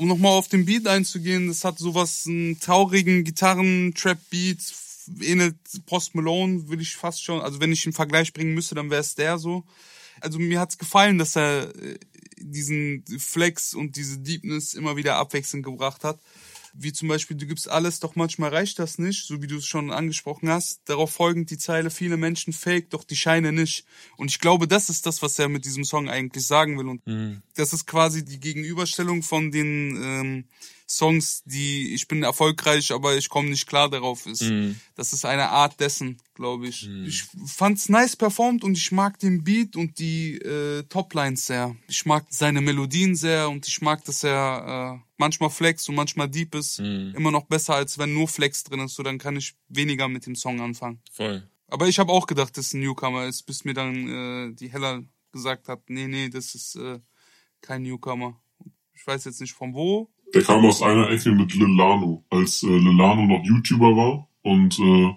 um nochmal auf den Beat einzugehen, das hat sowas, einen traurigen Gitarren-Trap-Beat, ähnelt Post Malone, will ich fast schon, also wenn ich einen Vergleich bringen müsste, dann wäre es der so. Also mir hat's gefallen, dass er äh, diesen Flex und diese Deepness immer wieder abwechselnd gebracht hat wie zum Beispiel, du gibst alles, doch manchmal reicht das nicht, so wie du es schon angesprochen hast. Darauf folgend die Zeile, viele Menschen fake, doch die scheine nicht. Und ich glaube, das ist das, was er mit diesem Song eigentlich sagen will. Und mhm. das ist quasi die Gegenüberstellung von den ähm, Songs, die ich bin erfolgreich, aber ich komme nicht klar darauf ist. Mhm. Das ist eine Art dessen, glaube ich. Mhm. Ich fand's nice performt und ich mag den Beat und die äh, Toplines sehr. Ich mag seine Melodien sehr und ich mag, dass er äh, manchmal Flex und manchmal Deep ist. Mhm. Immer noch besser, als wenn nur Flex drin ist. So dann kann ich weniger mit dem Song anfangen. Voll. Aber ich habe auch gedacht, dass es ein Newcomer ist, bis mir dann äh, die Heller gesagt hat, nee, nee, das ist äh, kein Newcomer. Ich weiß jetzt nicht von wo, der kam aus einer Ecke mit Lilano, als äh, Lilano noch YouTuber war und äh,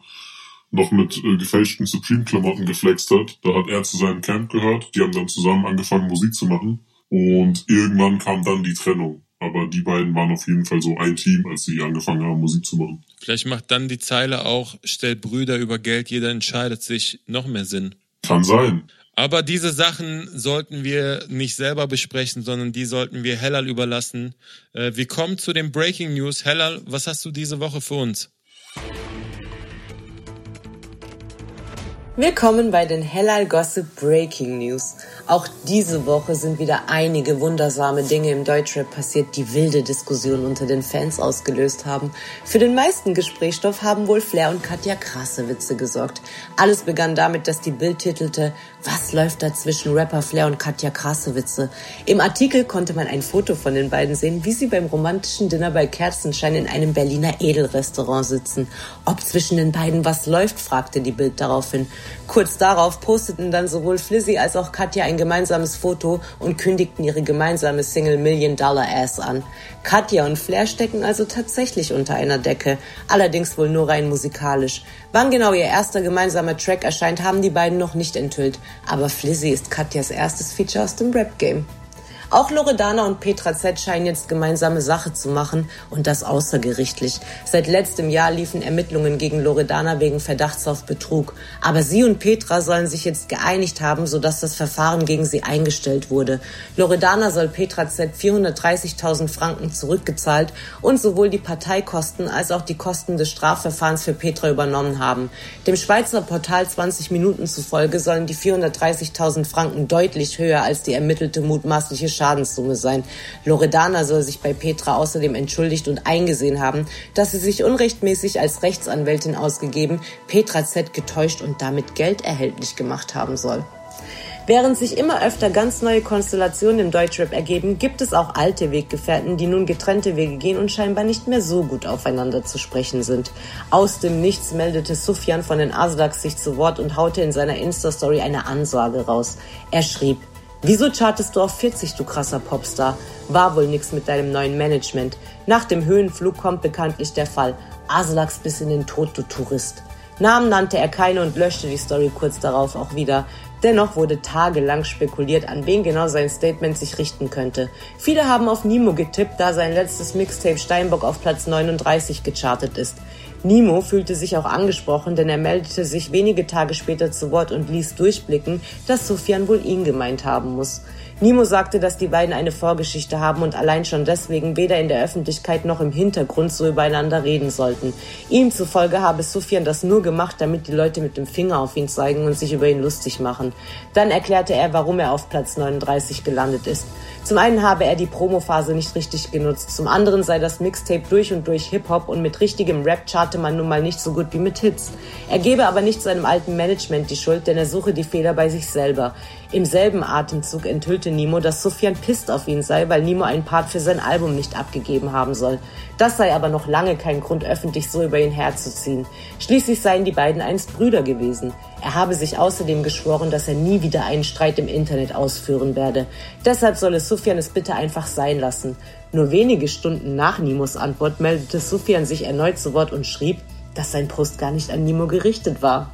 noch mit äh, gefälschten Supreme-Klamotten geflext hat. Da hat er zu seinem Camp gehört. Die haben dann zusammen angefangen, Musik zu machen. Und irgendwann kam dann die Trennung. Aber die beiden waren auf jeden Fall so ein Team, als sie angefangen haben, Musik zu machen. Vielleicht macht dann die Zeile auch, stellt Brüder über Geld, jeder entscheidet sich, noch mehr Sinn. Kann sein. Aber diese Sachen sollten wir nicht selber besprechen, sondern die sollten wir Hellal überlassen. Äh, wir kommen zu den Breaking News. Hellal, was hast du diese Woche für uns? Willkommen bei den Hellal Gossip Breaking News. Auch diese Woche sind wieder einige wundersame Dinge im Deutschrap passiert, die wilde Diskussionen unter den Fans ausgelöst haben. Für den meisten Gesprächsstoff haben wohl Flair und Katja krasse Witze gesorgt. Alles begann damit, dass die Bild titelte, was läuft da zwischen Rapper Flair und Katja Krasewitze? Im Artikel konnte man ein Foto von den beiden sehen, wie sie beim romantischen Dinner bei Kerzenschein in einem Berliner Edelrestaurant sitzen. Ob zwischen den beiden was läuft, fragte die Bild daraufhin. Kurz darauf posteten dann sowohl Flizzy als auch Katja ein gemeinsames Foto und kündigten ihre gemeinsame Single Million Dollar Ass an. Katja und Flair stecken also tatsächlich unter einer Decke, allerdings wohl nur rein musikalisch. Wann genau ihr erster gemeinsamer Track erscheint, haben die beiden noch nicht enthüllt, aber Flizzy ist Katjas erstes Feature aus dem Rap-Game. Auch Loredana und Petra Z scheinen jetzt gemeinsame Sache zu machen und das außergerichtlich. Seit letztem Jahr liefen Ermittlungen gegen Loredana wegen Verdachts auf Betrug. Aber sie und Petra sollen sich jetzt geeinigt haben, sodass das Verfahren gegen sie eingestellt wurde. Loredana soll Petra Z 430.000 Franken zurückgezahlt und sowohl die Parteikosten als auch die Kosten des Strafverfahrens für Petra übernommen haben. Dem Schweizer Portal 20 Minuten zufolge sollen die 430.000 Franken deutlich höher als die ermittelte mutmaßliche Schadenssumme sein. Loredana soll sich bei Petra außerdem entschuldigt und eingesehen haben, dass sie sich unrechtmäßig als Rechtsanwältin ausgegeben, Petra Z getäuscht und damit Geld erhältlich gemacht haben soll. Während sich immer öfter ganz neue Konstellationen im Deutschrap ergeben, gibt es auch alte Weggefährten, die nun getrennte Wege gehen und scheinbar nicht mehr so gut aufeinander zu sprechen sind. Aus dem Nichts meldete Sufjan von den Aslaks sich zu Wort und haute in seiner Insta-Story eine Ansage raus. Er schrieb, Wieso chartest du auf 40, du krasser Popstar? War wohl nix mit deinem neuen Management. Nach dem Höhenflug kommt bekanntlich der Fall. Aslaks bis in den Tod, du Tourist. Namen nannte er keine und löschte die Story kurz darauf auch wieder. Dennoch wurde tagelang spekuliert, an wen genau sein Statement sich richten könnte. Viele haben auf Nimo getippt, da sein letztes Mixtape Steinbock auf Platz 39 gechartet ist. Nimo fühlte sich auch angesprochen, denn er meldete sich wenige Tage später zu Wort und ließ durchblicken, dass Sufjan wohl ihn gemeint haben muss. Nimo sagte, dass die beiden eine Vorgeschichte haben und allein schon deswegen weder in der Öffentlichkeit noch im Hintergrund so übereinander reden sollten. Ihm zufolge habe Sufjan das nur gemacht, damit die Leute mit dem Finger auf ihn zeigen und sich über ihn lustig machen. Dann erklärte er, warum er auf Platz 39 gelandet ist. Zum einen habe er die Promophase nicht richtig genutzt, zum anderen sei das Mixtape durch und durch Hip-Hop und mit richtigem Rap charte man nun mal nicht so gut wie mit Hits. Er gebe aber nicht seinem alten Management die Schuld, denn er suche die Fehler bei sich selber. Im selben Atemzug enthüllte Nimo, dass Sufjan pisst auf ihn sei, weil Nimo einen Part für sein Album nicht abgegeben haben soll. Das sei aber noch lange kein Grund, öffentlich so über ihn herzuziehen. Schließlich seien die beiden einst Brüder gewesen. Er habe sich außerdem geschworen, dass er nie wieder einen Streit im Internet ausführen werde. Deshalb solle Sufjan es bitte einfach sein lassen. Nur wenige Stunden nach Nimos Antwort meldete Sufjan sich erneut zu Wort und schrieb, dass sein Post gar nicht an Nimo gerichtet war.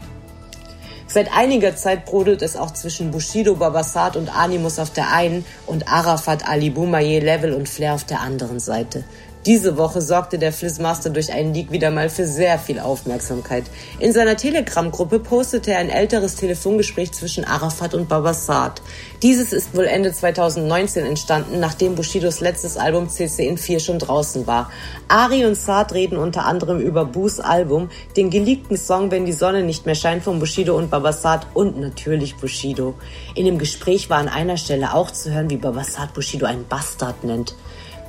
Seit einiger Zeit brodelt es auch zwischen Bushido, Babasat und Animus auf der einen und Arafat, Ali Boumaier, Level und Flair auf der anderen Seite. Diese Woche sorgte der Flizzmaster durch einen Leak wieder mal für sehr viel Aufmerksamkeit. In seiner Telegram-Gruppe postete er ein älteres Telefongespräch zwischen Arafat und Babasat. Dieses ist wohl Ende 2019 entstanden, nachdem Bushidos letztes Album CC in 4 schon draußen war. Ari und Saad reden unter anderem über Boos Album, den geleakten Song Wenn die Sonne nicht mehr scheint von Bushido und Babasat und natürlich Bushido. In dem Gespräch war an einer Stelle auch zu hören, wie Babasat Bushido einen Bastard nennt.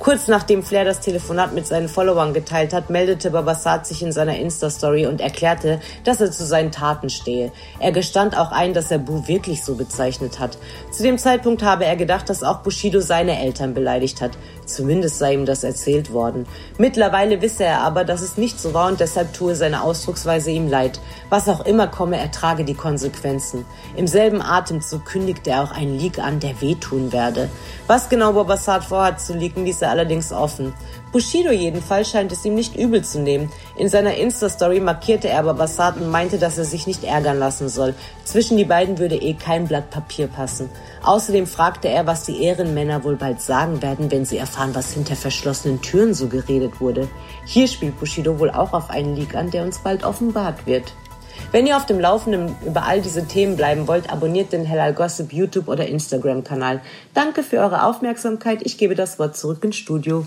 Kurz nachdem Flair das Telefonat mit seinen Followern geteilt hat, meldete Babasat sich in seiner Insta-Story und erklärte, dass er zu seinen Taten stehe. Er gestand auch ein, dass er Bu wirklich so bezeichnet hat. Zu dem Zeitpunkt habe er gedacht, dass auch Bushido seine Eltern beleidigt hat. Zumindest sei ihm das erzählt worden. Mittlerweile wisse er aber, dass es nicht so war und deshalb tue seine Ausdrucksweise ihm leid. Was auch immer komme, er trage die Konsequenzen. Im selben Atemzug kündigte er auch einen Leak an, der wehtun werde. Was genau Babasat vorhat zu leaken, ließ er allerdings offen. Bushido jedenfalls scheint es ihm nicht übel zu nehmen. In seiner Insta-Story markierte er aber Bassat und meinte, dass er sich nicht ärgern lassen soll. Zwischen die beiden würde eh kein Blatt Papier passen. Außerdem fragte er, was die Ehrenmänner wohl bald sagen werden, wenn sie erfahren, was hinter verschlossenen Türen so geredet wurde. Hier spielt Bushido wohl auch auf einen Leak an, der uns bald offenbart wird. Wenn ihr auf dem Laufenden über all diese Themen bleiben wollt, abonniert den Hellal Gossip YouTube oder Instagram Kanal. Danke für eure Aufmerksamkeit. Ich gebe das Wort zurück ins Studio.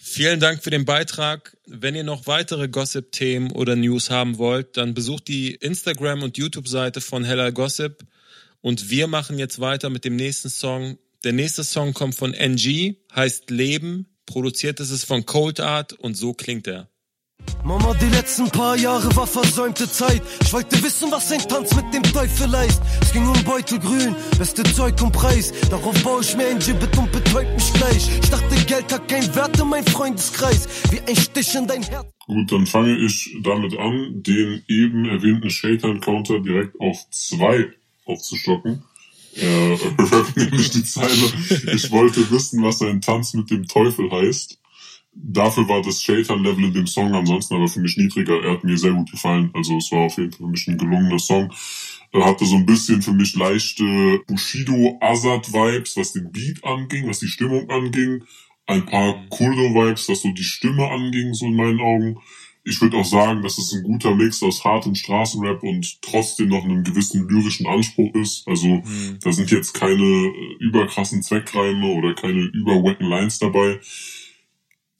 Vielen Dank für den Beitrag. Wenn ihr noch weitere Gossip-Themen oder News haben wollt, dann besucht die Instagram- und YouTube-Seite von Hellal Gossip. Und wir machen jetzt weiter mit dem nächsten Song. Der nächste Song kommt von NG, heißt Leben. Produziert ist es von Cold Art und so klingt er. Mama, die letzten paar Jahre war versäumte Zeit. Ich wollte wissen, was ein Tanz mit dem Teufel heißt. Es ging um Beutelgrün, beste Zeug und Preis. Darauf baue ich mir ein Gibbet und betäubt mich gleich. Ich dachte, Geld hat keinen Wert in meinem Freundeskreis. Wie ein Stich in dein Herz. Gut, dann fange ich damit an, den eben erwähnten Shader-Encounter direkt auf zwei aufzustocken. Er rappt nämlich die Zeile, ich wollte wissen, was ein Tanz mit dem Teufel heißt. Dafür war das Shaitan-Level in dem Song ansonsten aber für mich niedriger. Er hat mir sehr gut gefallen. Also es war auf jeden Fall für mich ein gelungener Song. Er hatte so ein bisschen für mich leichte Bushido-Azad-Vibes, was den Beat anging, was die Stimmung anging. Ein paar Kurdo-Vibes, was so die Stimme anging, so in meinen Augen. Ich würde auch sagen, dass es ein guter Mix aus hartem Straßenrap und trotzdem noch einem gewissen lyrischen Anspruch ist. Also mhm. da sind jetzt keine überkrassen Zweckreime oder keine überwacken Lines dabei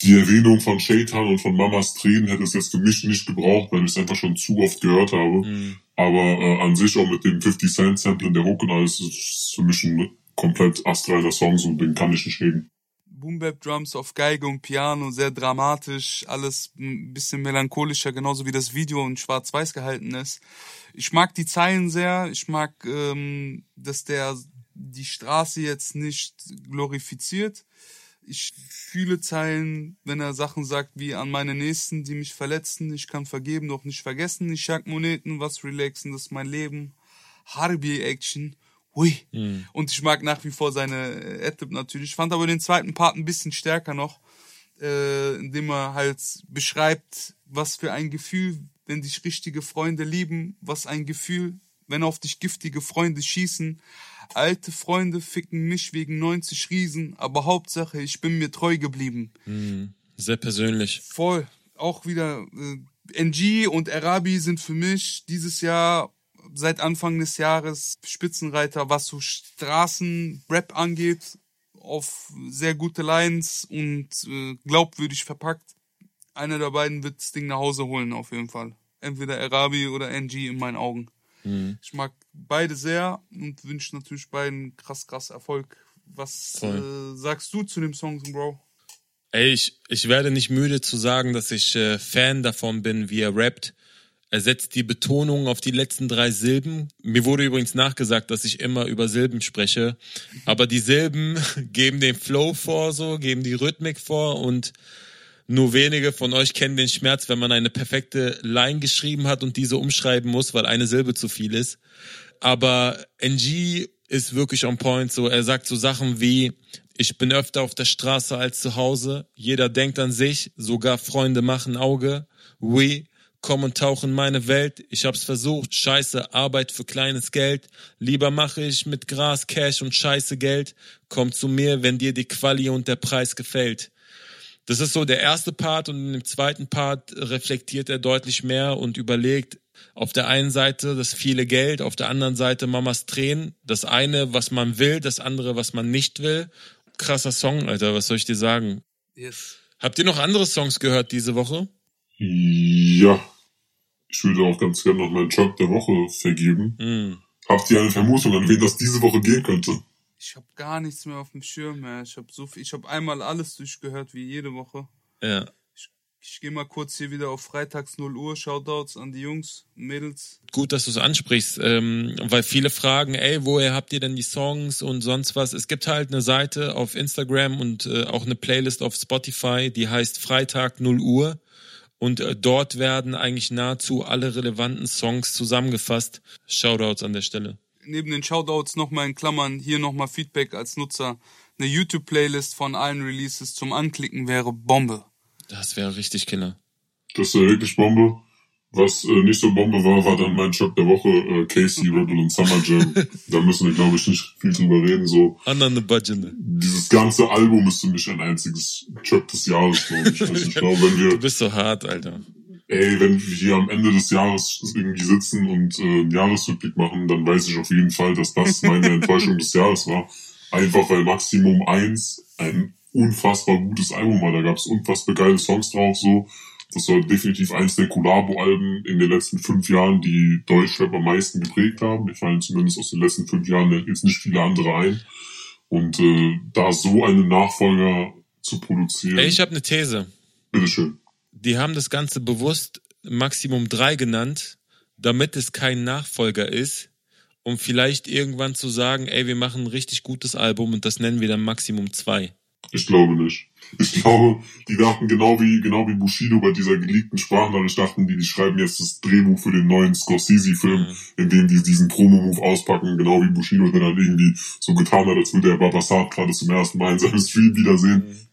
die Erwähnung von Shaitan und von Mamas Tränen hätte es jetzt für mich nicht gebraucht, weil ich es einfach schon zu oft gehört habe. Mhm. Aber äh, an sich auch mit dem 50 Cent Sample in der Hook und alles ist für mich ein komplett astreiner Song, so den kann ich nicht reden. Boom Bap Drums auf Geige und Piano, sehr dramatisch, alles ein bisschen melancholischer, genauso wie das Video in Schwarz-Weiß gehalten ist. Ich mag die Zeilen sehr, ich mag, ähm, dass der die Straße jetzt nicht glorifiziert. Ich fühle Zeilen, wenn er Sachen sagt wie an meine Nächsten, die mich verletzen, ich kann vergeben, doch nicht vergessen, ich jag Moneten, was relaxen, das ist mein Leben. Harbi Action. Hui. Mhm. Und ich mag nach wie vor seine äh, Adlib natürlich. Ich fand aber den zweiten Part ein bisschen stärker noch, äh, indem er halt beschreibt, was für ein Gefühl, wenn dich richtige Freunde lieben, was ein Gefühl, wenn auf dich giftige Freunde schießen. Alte Freunde ficken mich wegen 90 Riesen, aber Hauptsache, ich bin mir treu geblieben. Mhm. Sehr persönlich. Voll. Auch wieder äh, NG und Arabi sind für mich dieses Jahr seit Anfang des Jahres Spitzenreiter, was so Straßenrap angeht, auf sehr gute Lines und äh, glaubwürdig verpackt. Einer der beiden wird das Ding nach Hause holen, auf jeden Fall. Entweder Arabi oder NG in meinen Augen. Mhm. Ich mag beide sehr und wünsche natürlich beiden krass, krass Erfolg. Was äh, sagst du zu dem Song, Bro? Ey, ich, ich werde nicht müde zu sagen, dass ich äh, Fan davon bin, wie er rappt. Er setzt die Betonung auf die letzten drei Silben. Mir wurde übrigens nachgesagt, dass ich immer über Silben spreche. Aber die Silben geben den Flow vor, so, geben die Rhythmik vor und nur wenige von euch kennen den Schmerz, wenn man eine perfekte Line geschrieben hat und diese umschreiben muss, weil eine Silbe zu viel ist. Aber NG ist wirklich on point. So, er sagt so Sachen wie, ich bin öfter auf der Straße als zu Hause. Jeder denkt an sich, sogar Freunde machen Auge. We, komm und tauch in meine Welt. Ich hab's versucht, scheiße, Arbeit für kleines Geld. Lieber mache ich mit Gras, Cash und scheiße Geld. Komm zu mir, wenn dir die Quali und der Preis gefällt. Das ist so der erste Part und in dem zweiten Part reflektiert er deutlich mehr und überlegt auf der einen Seite das viele Geld, auf der anderen Seite Mamas Tränen. Das eine, was man will, das andere, was man nicht will. Krasser Song, Alter, was soll ich dir sagen? Yes. Habt ihr noch andere Songs gehört diese Woche? Ja. Ich würde auch ganz gerne noch meinen Job der Woche vergeben. Hm. Habt ihr eine Vermutung, an wen das diese Woche gehen könnte? Ich habe gar nichts mehr auf dem Schirm mehr. Ich habe so viel, ich habe einmal alles durchgehört wie jede Woche. Ja. Ich, ich gehe mal kurz hier wieder auf Freitags 0 Uhr. Shoutouts an die Jungs, Mädels. Gut, dass du es ansprichst, ähm, weil viele fragen, ey, woher habt ihr denn die Songs und sonst was? Es gibt halt eine Seite auf Instagram und äh, auch eine Playlist auf Spotify, die heißt Freitag 0 Uhr. Und äh, dort werden eigentlich nahezu alle relevanten Songs zusammengefasst. Shoutouts an der Stelle. Neben den Shoutouts nochmal in Klammern hier nochmal Feedback als Nutzer. Eine YouTube-Playlist von allen Releases zum Anklicken wäre Bombe. Das wäre richtig Killer. Das war wirklich Bombe. Was äh, nicht so Bombe war, war dann mein Job der Woche, äh, Casey, Rebel und Summer Jam. da müssen wir, glaube ich, nicht viel drüber reden. So, Under the budget. dieses ganze Album ist für mich ein einziges Job des Jahres, glaube ich. Also ich glaube, wenn Du wir, bist so hart, Alter. Ey, wenn wir hier am Ende des Jahres irgendwie sitzen und äh, einen Jahresrückblick machen, dann weiß ich auf jeden Fall, dass das meine Enttäuschung des Jahres war. Einfach weil Maximum 1 ein unfassbar gutes Album war. Da gab es unfassbar geile Songs drauf, so. Das war definitiv eins der Collabo-Alben in den letzten fünf Jahren, die Deutschrap am meisten geprägt haben. Mir fallen zumindest aus den letzten fünf Jahren jetzt nicht viele andere ein. Und äh, da so einen Nachfolger zu produzieren, Ey, ich habe eine These. bitteschön. Die haben das Ganze bewusst Maximum 3 genannt, damit es kein Nachfolger ist, um vielleicht irgendwann zu sagen, ey, wir machen ein richtig gutes Album und das nennen wir dann Maximum 2. Ich glaube nicht. Ich glaube, die dachten genau wie, genau wie Bushido bei dieser geleakten Sprachnachricht dachten die, die schreiben jetzt das Drehbuch für den neuen Scorsese-Film, in dem die diesen Promo-Move auspacken, genau wie Bushido der dann irgendwie so getan hat, als würde er Babasat gerade zum ersten Mal in seinem Stream wiedersehen.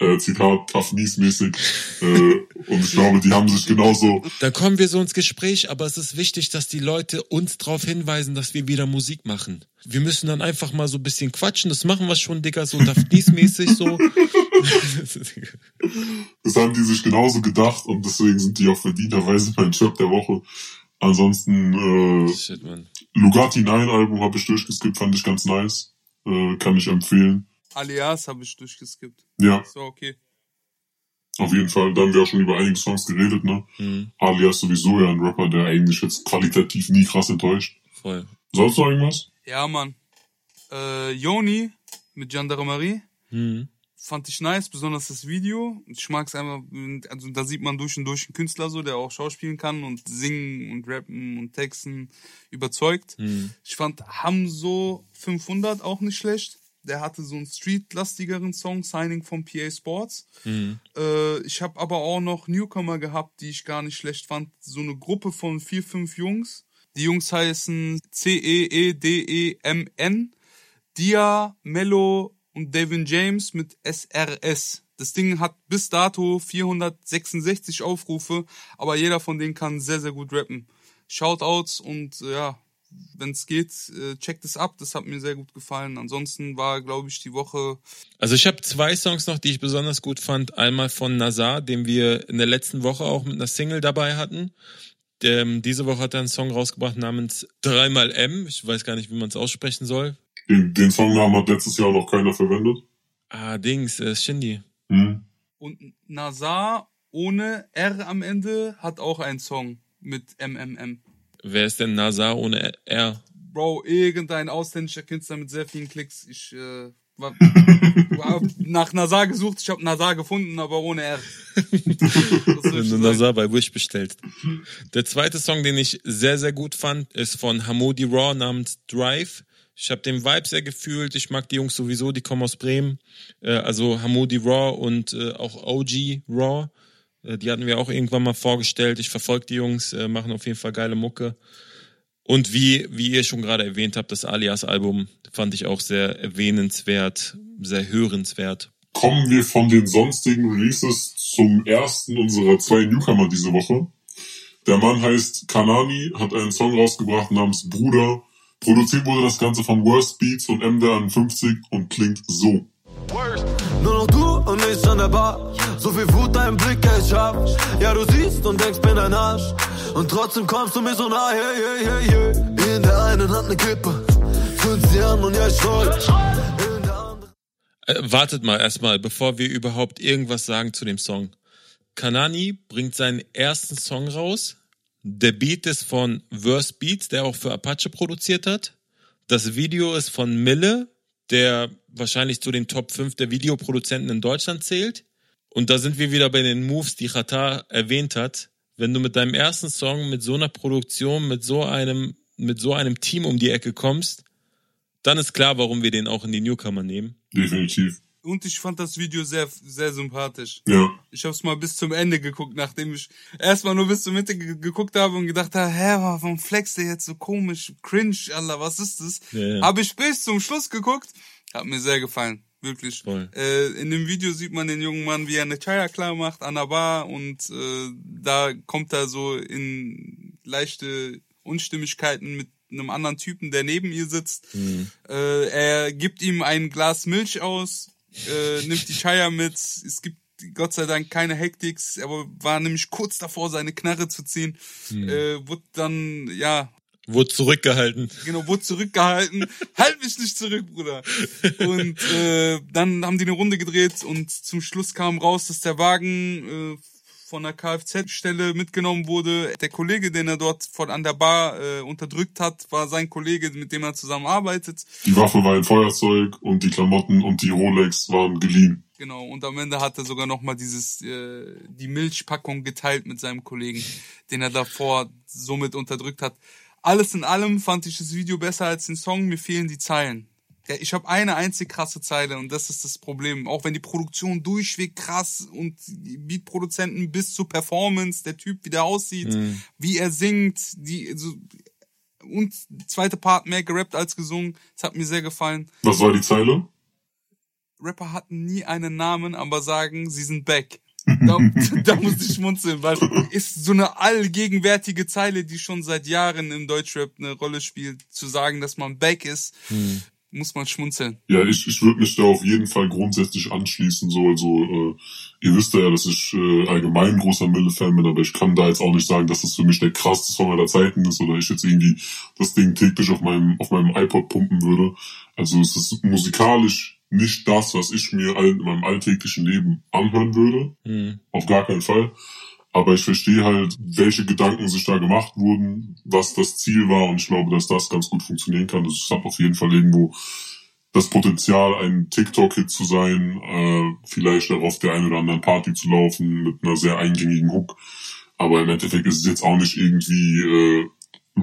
Äh, Zitat, Tough Knees mäßig. Äh, und ich glaube, die haben sich genauso, Da kommen wir so ins Gespräch, aber es ist wichtig, dass die Leute uns darauf hinweisen, dass wir wieder Musik machen. Wir müssen dann einfach mal so ein bisschen quatschen, das machen wir schon, Digga, so Daphnis-mäßig so. das haben die sich genauso gedacht und deswegen sind die auch verdienterweise mein Job der Woche. Ansonsten, äh, Shit, man. Lugatti 9 Album habe ich durchgeskippt, fand ich ganz nice. Äh, kann ich empfehlen. Alias habe ich durchgeskippt. Ja, So, okay. auf jeden Fall. Da haben wir auch schon über einige Songs geredet, ne? Mhm, Alias sowieso ja ein Rapper, der eigentlich jetzt qualitativ nie krass enttäuscht. voll. Sonst noch irgendwas? Ja, Mann. Äh, Joni mit Gendarmerie. Mhm. fand ich nice, besonders das Video. Ich mag es einfach, also da sieht man durch und durch einen Künstler so, der auch schauspielen kann und singen und rappen und texten überzeugt. Mhm. Ich fand Hamso 500 auch nicht schlecht. Der hatte so einen streetlastigeren Song, Signing von PA Sports. Mhm. Äh, ich habe aber auch noch Newcomer gehabt, die ich gar nicht schlecht fand. So eine Gruppe von vier, fünf Jungs. Die Jungs heißen E C-E-E-D-E-M-N, Dia, Mello und Devin James mit SRS. Das Ding hat bis dato 466 Aufrufe, aber jeder von denen kann sehr, sehr gut rappen. Shoutouts und ja, wenn es geht, äh, checkt es ab. Das hat mir sehr gut gefallen. Ansonsten war, glaube ich, die Woche Also ich habe zwei Songs noch, die ich besonders gut fand. Einmal von Nazar, den wir in der letzten Woche auch mit einer Single dabei hatten. Ähm, diese Woche hat er einen Song rausgebracht namens Dreimal M. Ich weiß gar nicht, wie man es aussprechen soll. Den, den Songnamen hat letztes Jahr noch keiner verwendet. Ah, Dings, äh, Shindy. Hm. und Nazar ohne R am Ende hat auch einen Song mit MMM. Wer ist denn Nazar ohne R? Bro, irgendein ausländischer Künstler mit sehr vielen Klicks. Ich äh, war, war nach Nazar gesucht, ich habe Nazar gefunden, aber ohne R. Wenn du? Nazar bei Wish bestellst. Der zweite Song, den ich sehr, sehr gut fand, ist von Hamodi Raw namens Drive. Ich habe den Vibe sehr gefühlt. Ich mag die Jungs sowieso, die kommen aus Bremen. Äh, also Hamodi Raw und äh, auch OG Raw. Äh, die hatten wir auch irgendwann mal vorgestellt. Ich verfolge die Jungs, äh, machen auf jeden Fall geile Mucke. Und wie, wie ihr schon gerade erwähnt habt, das Alias-Album fand ich auch sehr erwähnenswert, sehr hörenswert. Kommen wir von den sonstigen Releases zum ersten unserer zwei Newcomer diese Woche. Der Mann heißt Kanani, hat einen Song rausgebracht namens Bruder. Produziert wurde das Ganze von Worst Beats und MDR51 und klingt so. Nur noch du und ich an der Bar. So viel Wut dein Blick, ich hab. Ja, du siehst und denkst, bin ein Arsch. Und trotzdem kommst du mir so nah, hey, hey, hey, hey. In der einen Hand ne Kippe. Sie an und ja, ich anderen. Äh, wartet mal erstmal, bevor wir überhaupt irgendwas sagen zu dem Song. Kanani bringt seinen ersten Song raus. Der Beat ist von Verse Beats, der auch für Apache produziert hat. Das Video ist von Mille, der wahrscheinlich zu den Top 5 der Videoproduzenten in Deutschland zählt. Und da sind wir wieder bei den Moves, die Chata erwähnt hat. Wenn du mit deinem ersten Song, mit so einer Produktion, mit so einem, mit so einem Team um die Ecke kommst, dann ist klar, warum wir den auch in die Newcomer nehmen. Definitiv. Und ich fand das Video sehr, sehr sympathisch. Ja. Ich habe es mal bis zum Ende geguckt, nachdem ich erstmal nur bis zur Mitte ge geguckt habe und gedacht habe, hä, warum flext der jetzt so komisch, cringe, Alter, was ist das? Ja, ja. Habe ich bis zum Schluss geguckt, hat mir sehr gefallen, wirklich. Äh, in dem Video sieht man den jungen Mann, wie er eine Chaya klar macht an der Bar und äh, da kommt er so in leichte Unstimmigkeiten mit einem anderen Typen, der neben ihr sitzt. Äh, er gibt ihm ein Glas Milch aus, äh, nimmt die Chaya mit. Es gibt Gott sei Dank keine Hektik, aber war nämlich kurz davor, seine Knarre zu ziehen. Äh, wurde dann, ja, Wurde zurückgehalten. genau, wurde zurückgehalten. halt mich nicht zurück, Bruder. Und äh, dann haben die eine Runde gedreht und zum Schluss kam raus, dass der Wagen äh, von der Kfz-Stelle mitgenommen wurde. Der Kollege, den er dort von an der Bar äh, unterdrückt hat, war sein Kollege, mit dem er zusammenarbeitet. Die Waffe war ein Feuerzeug und die Klamotten und die Rolex waren geliehen. Genau, und am Ende hat er sogar nochmal dieses, äh, die Milchpackung geteilt mit seinem Kollegen, den er davor somit unterdrückt hat. Alles in allem fand ich das Video besser als den Song, mir fehlen die Zeilen. Ja, ich habe eine einzig krasse Zeile und das ist das Problem. Auch wenn die Produktion durchweg krass und die Beatproduzenten bis zur Performance, der Typ, wie der aussieht, wie er singt, die so, und zweite Part mehr gerappt als gesungen. Das hat mir sehr gefallen. Was war die Zeile? Rapper hatten nie einen Namen, aber sagen, sie sind back. Da, da muss ich schmunzeln, weil ist so eine allgegenwärtige Zeile, die schon seit Jahren im Deutschrap eine Rolle spielt. Zu sagen, dass man back ist, muss man schmunzeln. Ja, ich, ich würde mich da auf jeden Fall grundsätzlich anschließen. So, also äh, ihr wisst ja, dass ich äh, allgemein großer Mille-Fan bin, aber ich kann da jetzt auch nicht sagen, dass das für mich der krasseste Song aller Zeiten ist oder ich jetzt irgendwie das Ding täglich auf meinem auf meinem iPod pumpen würde. Also es ist musikalisch nicht das, was ich mir in meinem alltäglichen Leben anhören würde. Hm. Auf gar keinen Fall. Aber ich verstehe halt, welche Gedanken sich da gemacht wurden, was das Ziel war und ich glaube, dass das ganz gut funktionieren kann. Also es hat auf jeden Fall irgendwo das Potenzial, ein TikTok-Hit zu sein, äh, vielleicht auch auf der einen oder anderen Party zu laufen mit einer sehr eingängigen Hook. Aber im Endeffekt ist es jetzt auch nicht irgendwie äh,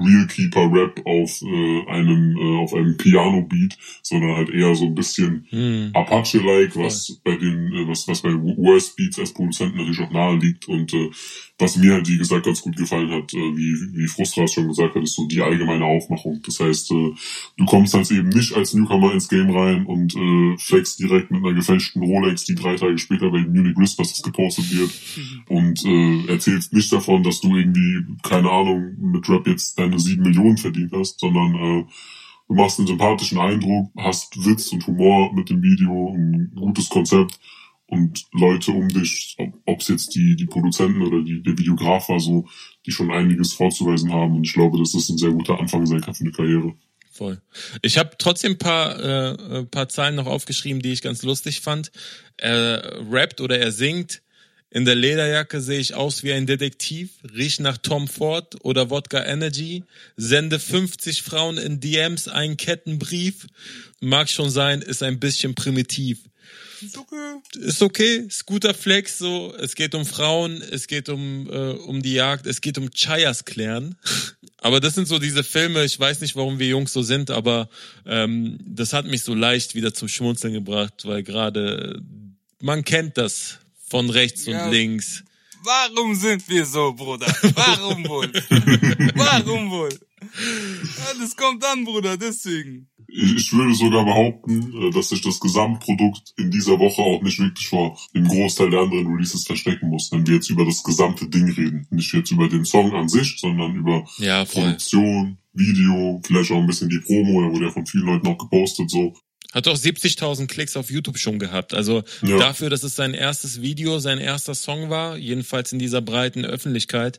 Real Keeper Rap auf äh, einem äh, auf einem Piano Beat, sondern halt eher so ein bisschen Hm. Apache like, was bei den äh, was was bei Worst Beats als Produzenten natürlich auch nahe liegt und äh, was mir halt wie gesagt ganz gut gefallen hat, äh, wie wie Frustras schon gesagt hat, ist so die allgemeine Aufmachung. Das heißt, äh, du kommst halt eben nicht als Newcomer ins Game rein und äh, flexst direkt mit einer gefälschten Rolex, die drei Tage später bei Munich Whispers gepostet wird und äh, erzählst nicht davon, dass du irgendwie keine Ahnung mit Rap jetzt deine sieben Millionen verdient hast, sondern äh, du machst einen sympathischen Eindruck, hast Witz und Humor mit dem Video, ein gutes Konzept und Leute um dich, ob es jetzt die, die Produzenten oder die, der Videograf war, so, die schon einiges vorzuweisen haben. Und ich glaube, dass das ein sehr guter Anfang sein kann für eine Karriere. Voll. Ich habe trotzdem ein paar, äh, paar Zahlen noch aufgeschrieben, die ich ganz lustig fand. Er rappt oder er singt. In der Lederjacke sehe ich aus wie ein Detektiv, riech nach Tom Ford oder Wodka Energy, sende 50 Frauen in DMs einen Kettenbrief. Mag schon sein, ist ein bisschen primitiv. Ist okay. Ist okay, ist guter Flex, so. Es geht um Frauen, es geht um, äh, um die Jagd, es geht um Chayas klären. Aber das sind so diese Filme, ich weiß nicht, warum wir Jungs so sind, aber ähm, das hat mich so leicht wieder zum Schmunzeln gebracht, weil gerade man kennt das von rechts Ja. und links. Warum sind wir so, Bruder? Warum wohl? Warum wohl? Alles kommt an, Bruder, deswegen. Ich würde sogar behaupten, äh, dass sich das Gesamtprodukt in dieser Woche auch nicht wirklich vor dem Großteil der anderen Releases verstecken muss, wenn wir jetzt über das gesamte Ding reden. Nicht jetzt über den Song an sich, sondern über Ja. Produktion, Video, vielleicht auch ein bisschen die Promo, der wurde ja von vielen Leuten auch gepostet, so. Hat auch 70.000 Klicks auf YouTube schon gehabt. Also Ja. dafür, dass es sein erstes Video, sein erster Song war, jedenfalls in dieser breiten Öffentlichkeit.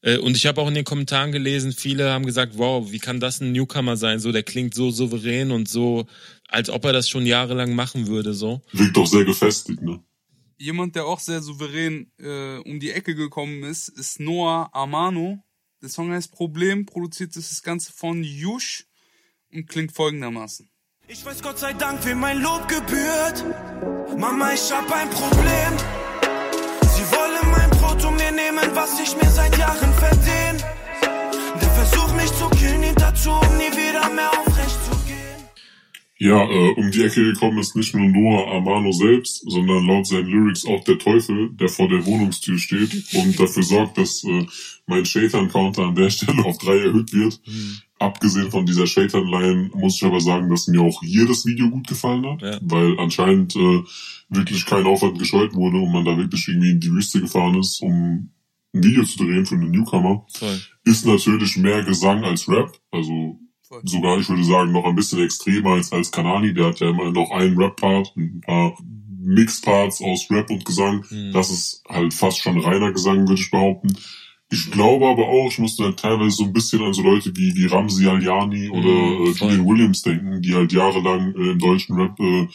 Äh, Und ich habe auch in den Kommentaren gelesen, viele haben gesagt, wow, wie kann das ein Newcomer sein? So, der klingt so souverän und so, als ob er das schon jahrelang machen würde, so. Wirkt auch sehr gefestigt, ne? Jemand, der auch sehr souverän äh, um die Ecke gekommen ist, ist Noah Amano. Der Song heißt Problem, produziert ist das Ganze von Yush und klingt folgendermaßen. Ich weiß Gott sei Dank, wem mein Lob gebührt. Mama, ich hab ein Problem. Sie wollen mein Brot und mir nehmen, was ich mir seit Jahren verdien. Der Versuch, mich zu killen, dient dazu, um nie wieder mehr aufrecht zu gehen. Ja, äh, um die Ecke gekommen ist nicht nur Noah Amano selbst, sondern laut seinen Lyrics auch der Teufel, der vor der Wohnungstür steht und dafür sorgt, dass äh, mein Shaitan-Counter an der Stelle auf drei erhöht wird. Abgesehen von dieser Shaitan-Line muss ich aber sagen, dass mir auch hier das Video gut gefallen hat, Ja. weil anscheinend äh, wirklich kein Aufwand gescheut wurde und man da wirklich irgendwie in die Wüste gefahren ist, um ein Video zu drehen für einen Newcomer. Voll. Ist natürlich mehr Gesang als Rap, also Voll. sogar, ich würde sagen, noch ein bisschen extremer als, als Kanani. Der hat ja immer noch einen Rap-Part, ein paar Mix-Parts aus Rap und Gesang. Das ist halt fast schon reiner Gesang, würde ich behaupten. Ich glaube aber auch, ich musste halt teilweise so ein bisschen an so Leute wie, wie Ramsi Aliani oder Mhm, äh. Julian Williams denken, die halt jahrelang äh, im deutschen Rap äh,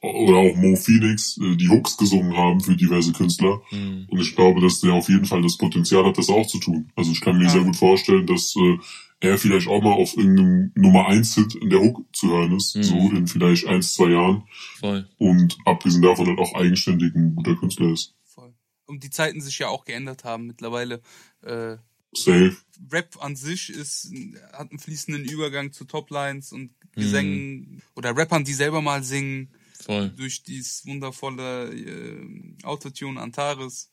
oder auch Mo Phoenix äh, die Hooks gesungen haben für diverse Künstler. Mhm. Und ich glaube, dass der auf jeden Fall das Potenzial hat, das auch zu tun. Also ich kann mir Ja. sehr gut vorstellen, dass äh, er vielleicht auch mal auf irgendeinem Nummer 1 Hit in der Hook zu hören ist, Mhm. so in vielleicht ein, zwei Jahren. Voll. Und abgesehen davon halt auch eigenständig ein guter Künstler ist. Und die Zeiten sich ja auch geändert haben. Mittlerweile äh, Safe. Rap an sich ist, hat einen fließenden Übergang zu Toplines und Gesängen oder Rappern, die selber mal singen Voll. durch dieses wundervolle äh, Autotune Antares.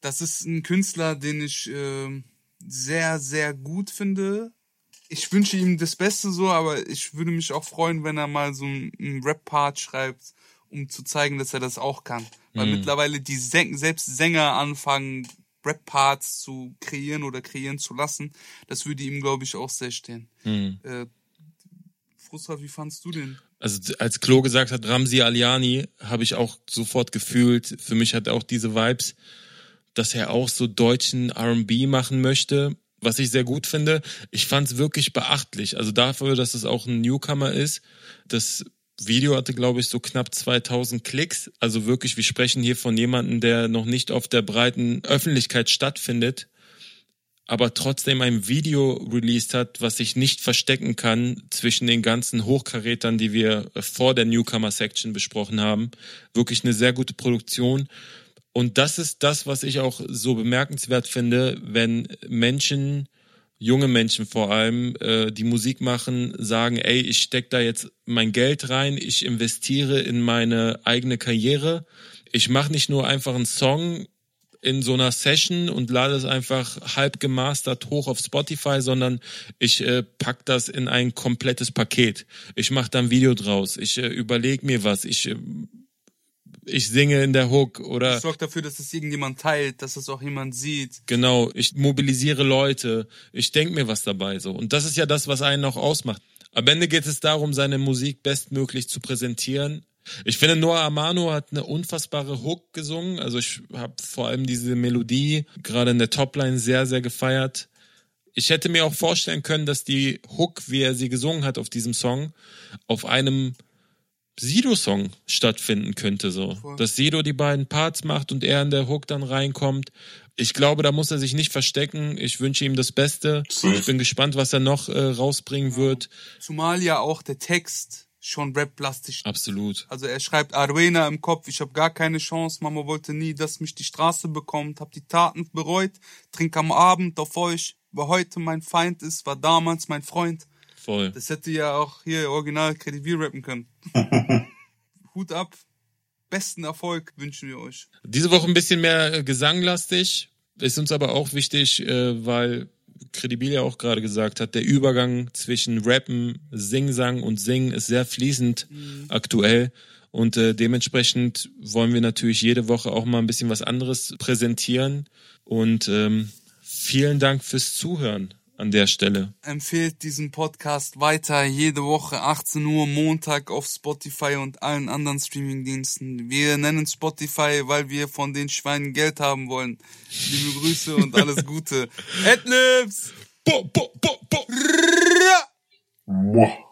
Das ist ein Künstler, den ich äh, sehr, sehr gut finde. Ich wünsche ihm das Beste so, aber ich würde mich auch freuen, wenn er mal so einen Rap-Part schreibt, um zu zeigen, dass er das auch kann. Weil mittlerweile die Säng selbst Sänger anfangen, Rap-Parts zu kreieren oder kreieren zu lassen. Das würde ihm, glaube ich, auch sehr stehen. Mhm. Äh, Frustra, wie fandst du den? Also als Klo gesagt hat, Ramsi Aliani, habe ich auch sofort gefühlt. Für mich hat er auch diese Vibes, dass er auch so deutschen R&B machen möchte, was ich sehr gut finde. Ich fand es wirklich beachtlich. Also dafür, dass es auch ein Newcomer ist. Das Video hatte, glaube ich, so knapp 2000 Klicks. Also wirklich, wir sprechen hier von jemandem, der noch nicht auf der breiten Öffentlichkeit stattfindet. aber trotzdem ein Video released hat, was sich nicht verstecken kann zwischen den ganzen Hochkarätern, die wir vor der Newcomer-Section besprochen haben. Wirklich eine sehr gute Produktion. Und das ist das, was ich auch so bemerkenswert finde, wenn Menschen, junge Menschen vor allem, äh, die Musik machen, sagen, ey, ich steck da jetzt mein Geld rein, ich investiere in meine eigene Karriere. Ich mache nicht nur einfach einen Song in so einer Session und lade es einfach halb gemastert hoch auf Spotify, sondern ich äh, pack das in ein komplettes Paket. Ich mache da ein Video draus. Ich äh, überlege mir was. Ich äh, ich singe in der Hook oder Ich sorge dafür, dass es irgendjemand teilt, dass es auch jemand sieht. genau, ich mobilisiere Leute, ich denk mir was dabei so und das ist ja das, was einen auch ausmacht. Am Ende geht es darum, seine Musik bestmöglich zu präsentieren. Ich finde, Noah Amano hat eine unfassbare Hook gesungen. Also ich habe vor allem diese Melodie gerade in der Topline sehr, sehr gefeiert. Ich hätte mir auch vorstellen können, dass die Hook, wie er sie gesungen hat auf diesem Song, auf einem Sido-Song stattfinden könnte, so. Dass Sido die beiden Parts macht und er in der Hook dann reinkommt. Ich glaube, da muss er sich nicht verstecken. Ich wünsche ihm das Beste. Ich bin gespannt, was er noch äh, rausbringen wird. Zumal ja auch der Text schon rap-plastisch Absolut. Also er schreibt Arena im Kopf, ich habe gar keine Chance, Mama wollte nie, dass mich die Straße bekommt, hab die Taten bereut, trink am Abend auf euch, wer heute mein Feind ist, war damals mein Freund. Voll. Das hätte ja auch hier original KDB rappen können. Hut ab, besten Erfolg wünschen wir euch. Diese Woche ein bisschen mehr äh, gesanglastig. Ist uns aber auch wichtig, äh, weil Credibilia auch gerade gesagt hat, der Übergang zwischen Rappen, Singsang und Singen ist sehr fließend aktuell. Und äh, dementsprechend wollen wir natürlich jede Woche auch mal ein bisschen was anderes präsentieren. Und ähm, vielen Dank fürs Zuhören an der Stelle. Empfehlt diesen Podcast weiter, jede Woche 18 Uhr Montag auf Spotify und allen anderen Streamingdiensten. Wir nennen Spotify, weil wir von den Schweinen Geld haben wollen. Liebe Grüße und alles Gute. Adlibs! Bo, bo, bo, bo. Muah.